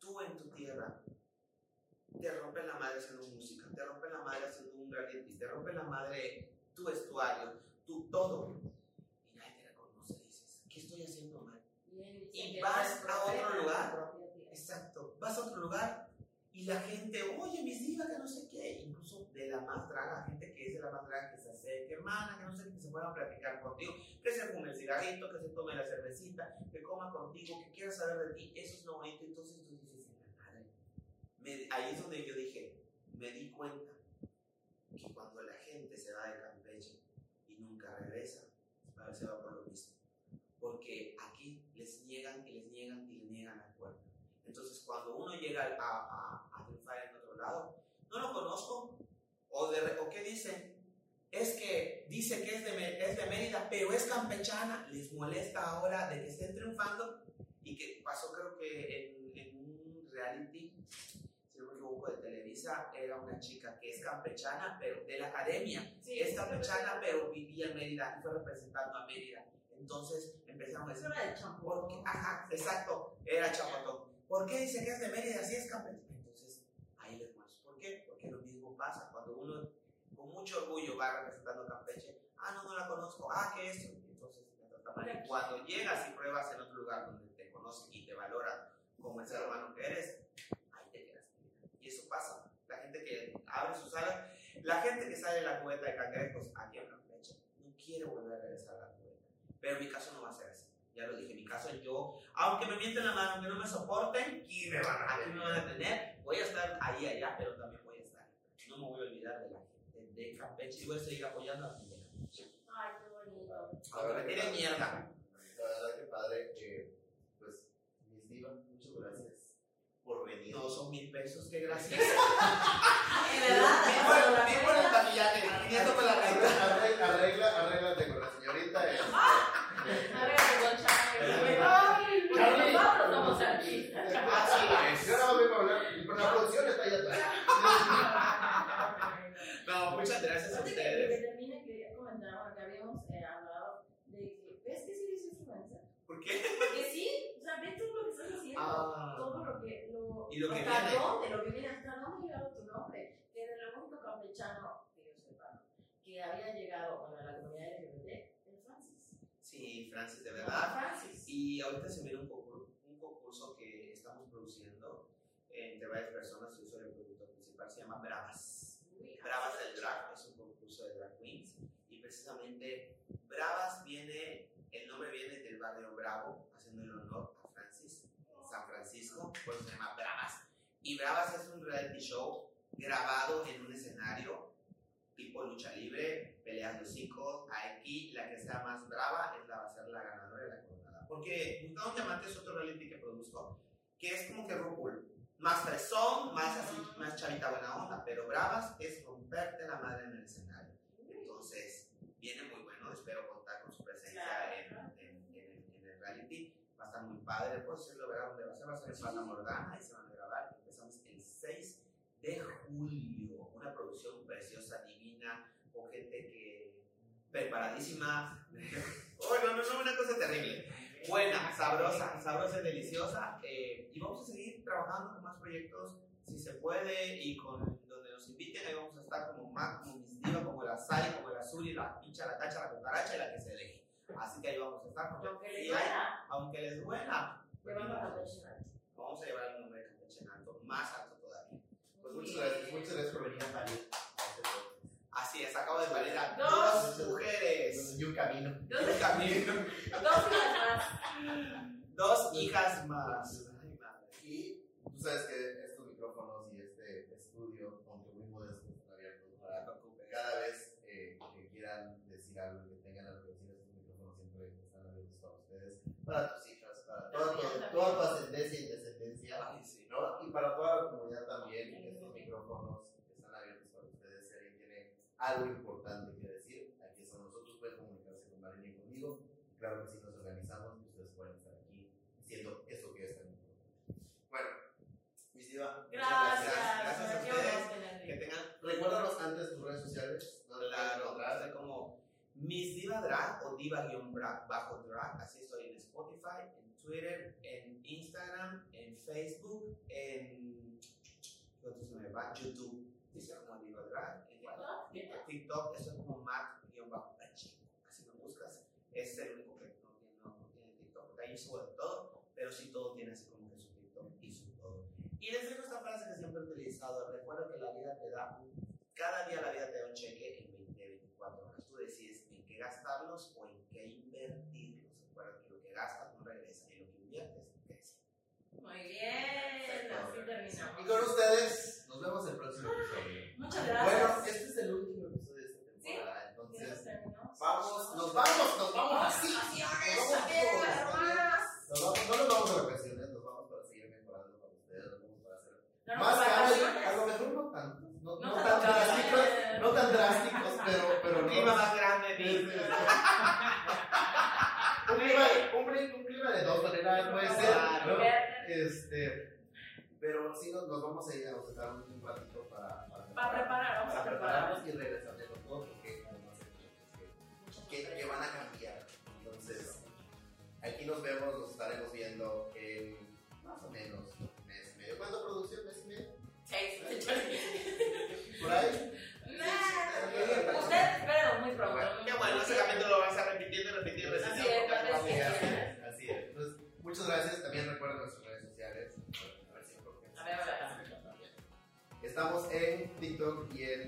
tú en tu tierra te rompen la madre haciendo música, te rompen la madre haciendo un reality, te rompen la madre tu vestuario, tu todo. Y nadie te reconoce, dices, ¿qué estoy haciendo mal? Y vas a otro lugar. Exacto, vas a otro lugar y la gente, oye, mis divas, que no sé qué, incluso de la más draga, gente que es de la más draga, que se acerque, hermana, que no sé qué, que se pueda platicar contigo, que se fume el cigarrito, que se tome la cervecita, que coma contigo, que quiera saber de ti, eso es lo bonito. Entonces tú dices, madre, me- ahí es donde yo dije, me di cuenta que cuando la gente se va de Campeche y nunca regresa, se va por lo mismo. Porque aquí les niegan y les niegan y les niegan la puerta. Entonces, cuando uno llega a, a, a triunfar en otro lado, no lo conozco, o, de, o qué dicen, es que dice que es de, Me- es de Mérida, pero es campechana, les molesta ahora de que estén triunfando y que pasó creo que en, en un reality, si no me equivoco, de Televisa, era una chica que es campechana, pero de la academia, Sí, es campechana, pero vivía en Mérida y fue representando a Mérida. Entonces empezaron a decir, ¿Por qué? Ajá, exacto, era Chapotón. ¿Por qué dice que es de Mérida si es campechano? Entonces, ahí les muestro. ¿Por qué? Porque lo mismo pasa cuando uno con mucho orgullo va representando Campeche. Ah, no, no la conozco. Ah, ¿qué es eso? Entonces, me trata mal. Y Cuando llegas y pruebas en otro lugar donde te conocen y te valoran como el ser humano que eres, ahí te quedas. Y eso pasa. La gente que abre sus alas, la gente que sale de la cubeta de cangrejos aquí en Campeche, no quiere volver a regresar a la cubeta. Pero mi caso no va a ser así. Ya lo dije, mi caso yo, aunque me mienten la mano, aunque no me soporten, Y me van a aquí me van a tener, voy a estar ahí allá, pero también voy a estar. No me voy a olvidar de la gente de Campeche y voy a seguir apoyando a la gente de Campeche. Ay, qué bonito. Aunque me tienen mierda. La verdad que padre que, pues, mis divas, muchas gracias por venir. No son mil pesos, qué gracias. Verdad, Bien por el- taquillaje, 500 con la regla. Arregla, arregla, arréglate con la señorita. eh. A ver, con Charlie. Ay, Charlie. nosotros somos artistas. Así es. Yo no vengo a hablar, pero la producción está allá atrás. No, muchas gracias a Antes de que ustedes. termine, quería comentar, bueno, que habíamos eh, hablado de que, ¿ves que sí eres influencer? ¿Por qué? Porque sí, o sea, ve todo lo que estás haciendo. Ah. todo lo que, lo, Y lo que hasta viene. dónde, lo que viene, hasta dónde ha llegado tu nombre. Que de lo único campechano, que yo sepa, ¿no? que había llegado, bueno, a la comunidad LGBT, el Francis. Sí, Francis, de verdad. Francis. Y ahorita se viene un concurso, un concurso que estamos produciendo entre varias personas. Yo soy el productor principal, se llama Bravas. Uy, Bravas del Drag es un concurso de drag queens. Y precisamente Bravas viene, el nombre viene del barrio Bravo, haciendo el honor a Francis, en San Francisco, por eso se llama Bravas. Y Bravas es un reality show grabado en un escenario tipo lucha libre, peleas de hocico. Aquí la que sea más brava es la, va a ser la ganadora de la coronada. Porque Buscado Diamante es otro reality que produzco, que es como que RuPaul. Más fresón, más así, más chavita buena onda, pero bravas es romperte la madre en el escenario. Entonces, viene muy bueno, espero contar con su presencia Claro, en, claro. en- en el, en el reality. Padre, puedo decirlo, ¿verdad? ¿Dónde va a ser? Va a ser en Fata Morgana y se van a grabar. Empezamos el 6 de julio. Una producción preciosa, divina, con gente que preparadísima, Oh, no, no, una cosa terrible. Buena, sabrosa, sabrosa y deliciosa. eh, y vamos a seguir trabajando con más proyectos, si se puede, y con donde nos inviten. Ahí vamos a estar como Mac, como Miss Diva, como la Sari, como la Azul, y la pincha, la cacha, la cucaracha y la que se deje. Así que ahí vamos a estar. porque Aunque le sí hay- duela, aunque les duela, llevando a vamos a llevar el nombre de Campeche en alto, más alto todavía. Pues muchas gracias, muchas gracias por venir a podcast. Así es, acabo de parir a Dos. dos mujeres. Y un camino. Un camino. Dos días más. Dos hijas más. Ay, madre. Y tú sabes que estos micrófonos y este estudio, aunque muy modestos, están abiertos No te para preocupes. cada vez eh, que quieran decir algo, que tengan algo que decir, estos micrófonos siempre están abiertos para ustedes, para tus hijas, para toda, tu- toda tu ascendencia y descendencia, sí. ¿no? Y para toda la comunidad también, estos micrófonos están abiertos para ustedes. Si alguien tiene algo importante que decir, aquí son nosotros, pueden comunicarse con Marina y conmigo. Claro que sí nos organizamos y ustedes pueden estar aquí diciendo eso que es tan importante. Bueno, mis muchas Gracias. Gracias a ustedes. Que tengan Recuérdanos antes tus redes sociales. donde estoy como Miss Diva Drag o Diva guion bra- bajo drag, así en Spotify, en Twitter, en Instagram, en Facebook, en ¿qué otro se me va? YouTube, dice como Diva Drag, en ¿TikTok? TikTok, esto es como bajo así me buscas, es el único que no tiene, no, tiene TikTok, porque ahí subo de todo, pero sí todo tiene así como que su TikTok y su todo. Y les dejo esta frase que siempre he utilizado, recuerda que la vida te da un, cada día la vida te da un cheque en 20, 24 horas, tú decides en qué gastarlos o en qué invertirlos, recuerda que lo que gastas no regresa y lo que inviertes crece. Muy bien. Así Y terminamos. con ustedes, nos vemos el próximo episodio. Muchas Bueno, gracias. este Estamos en TikTok y en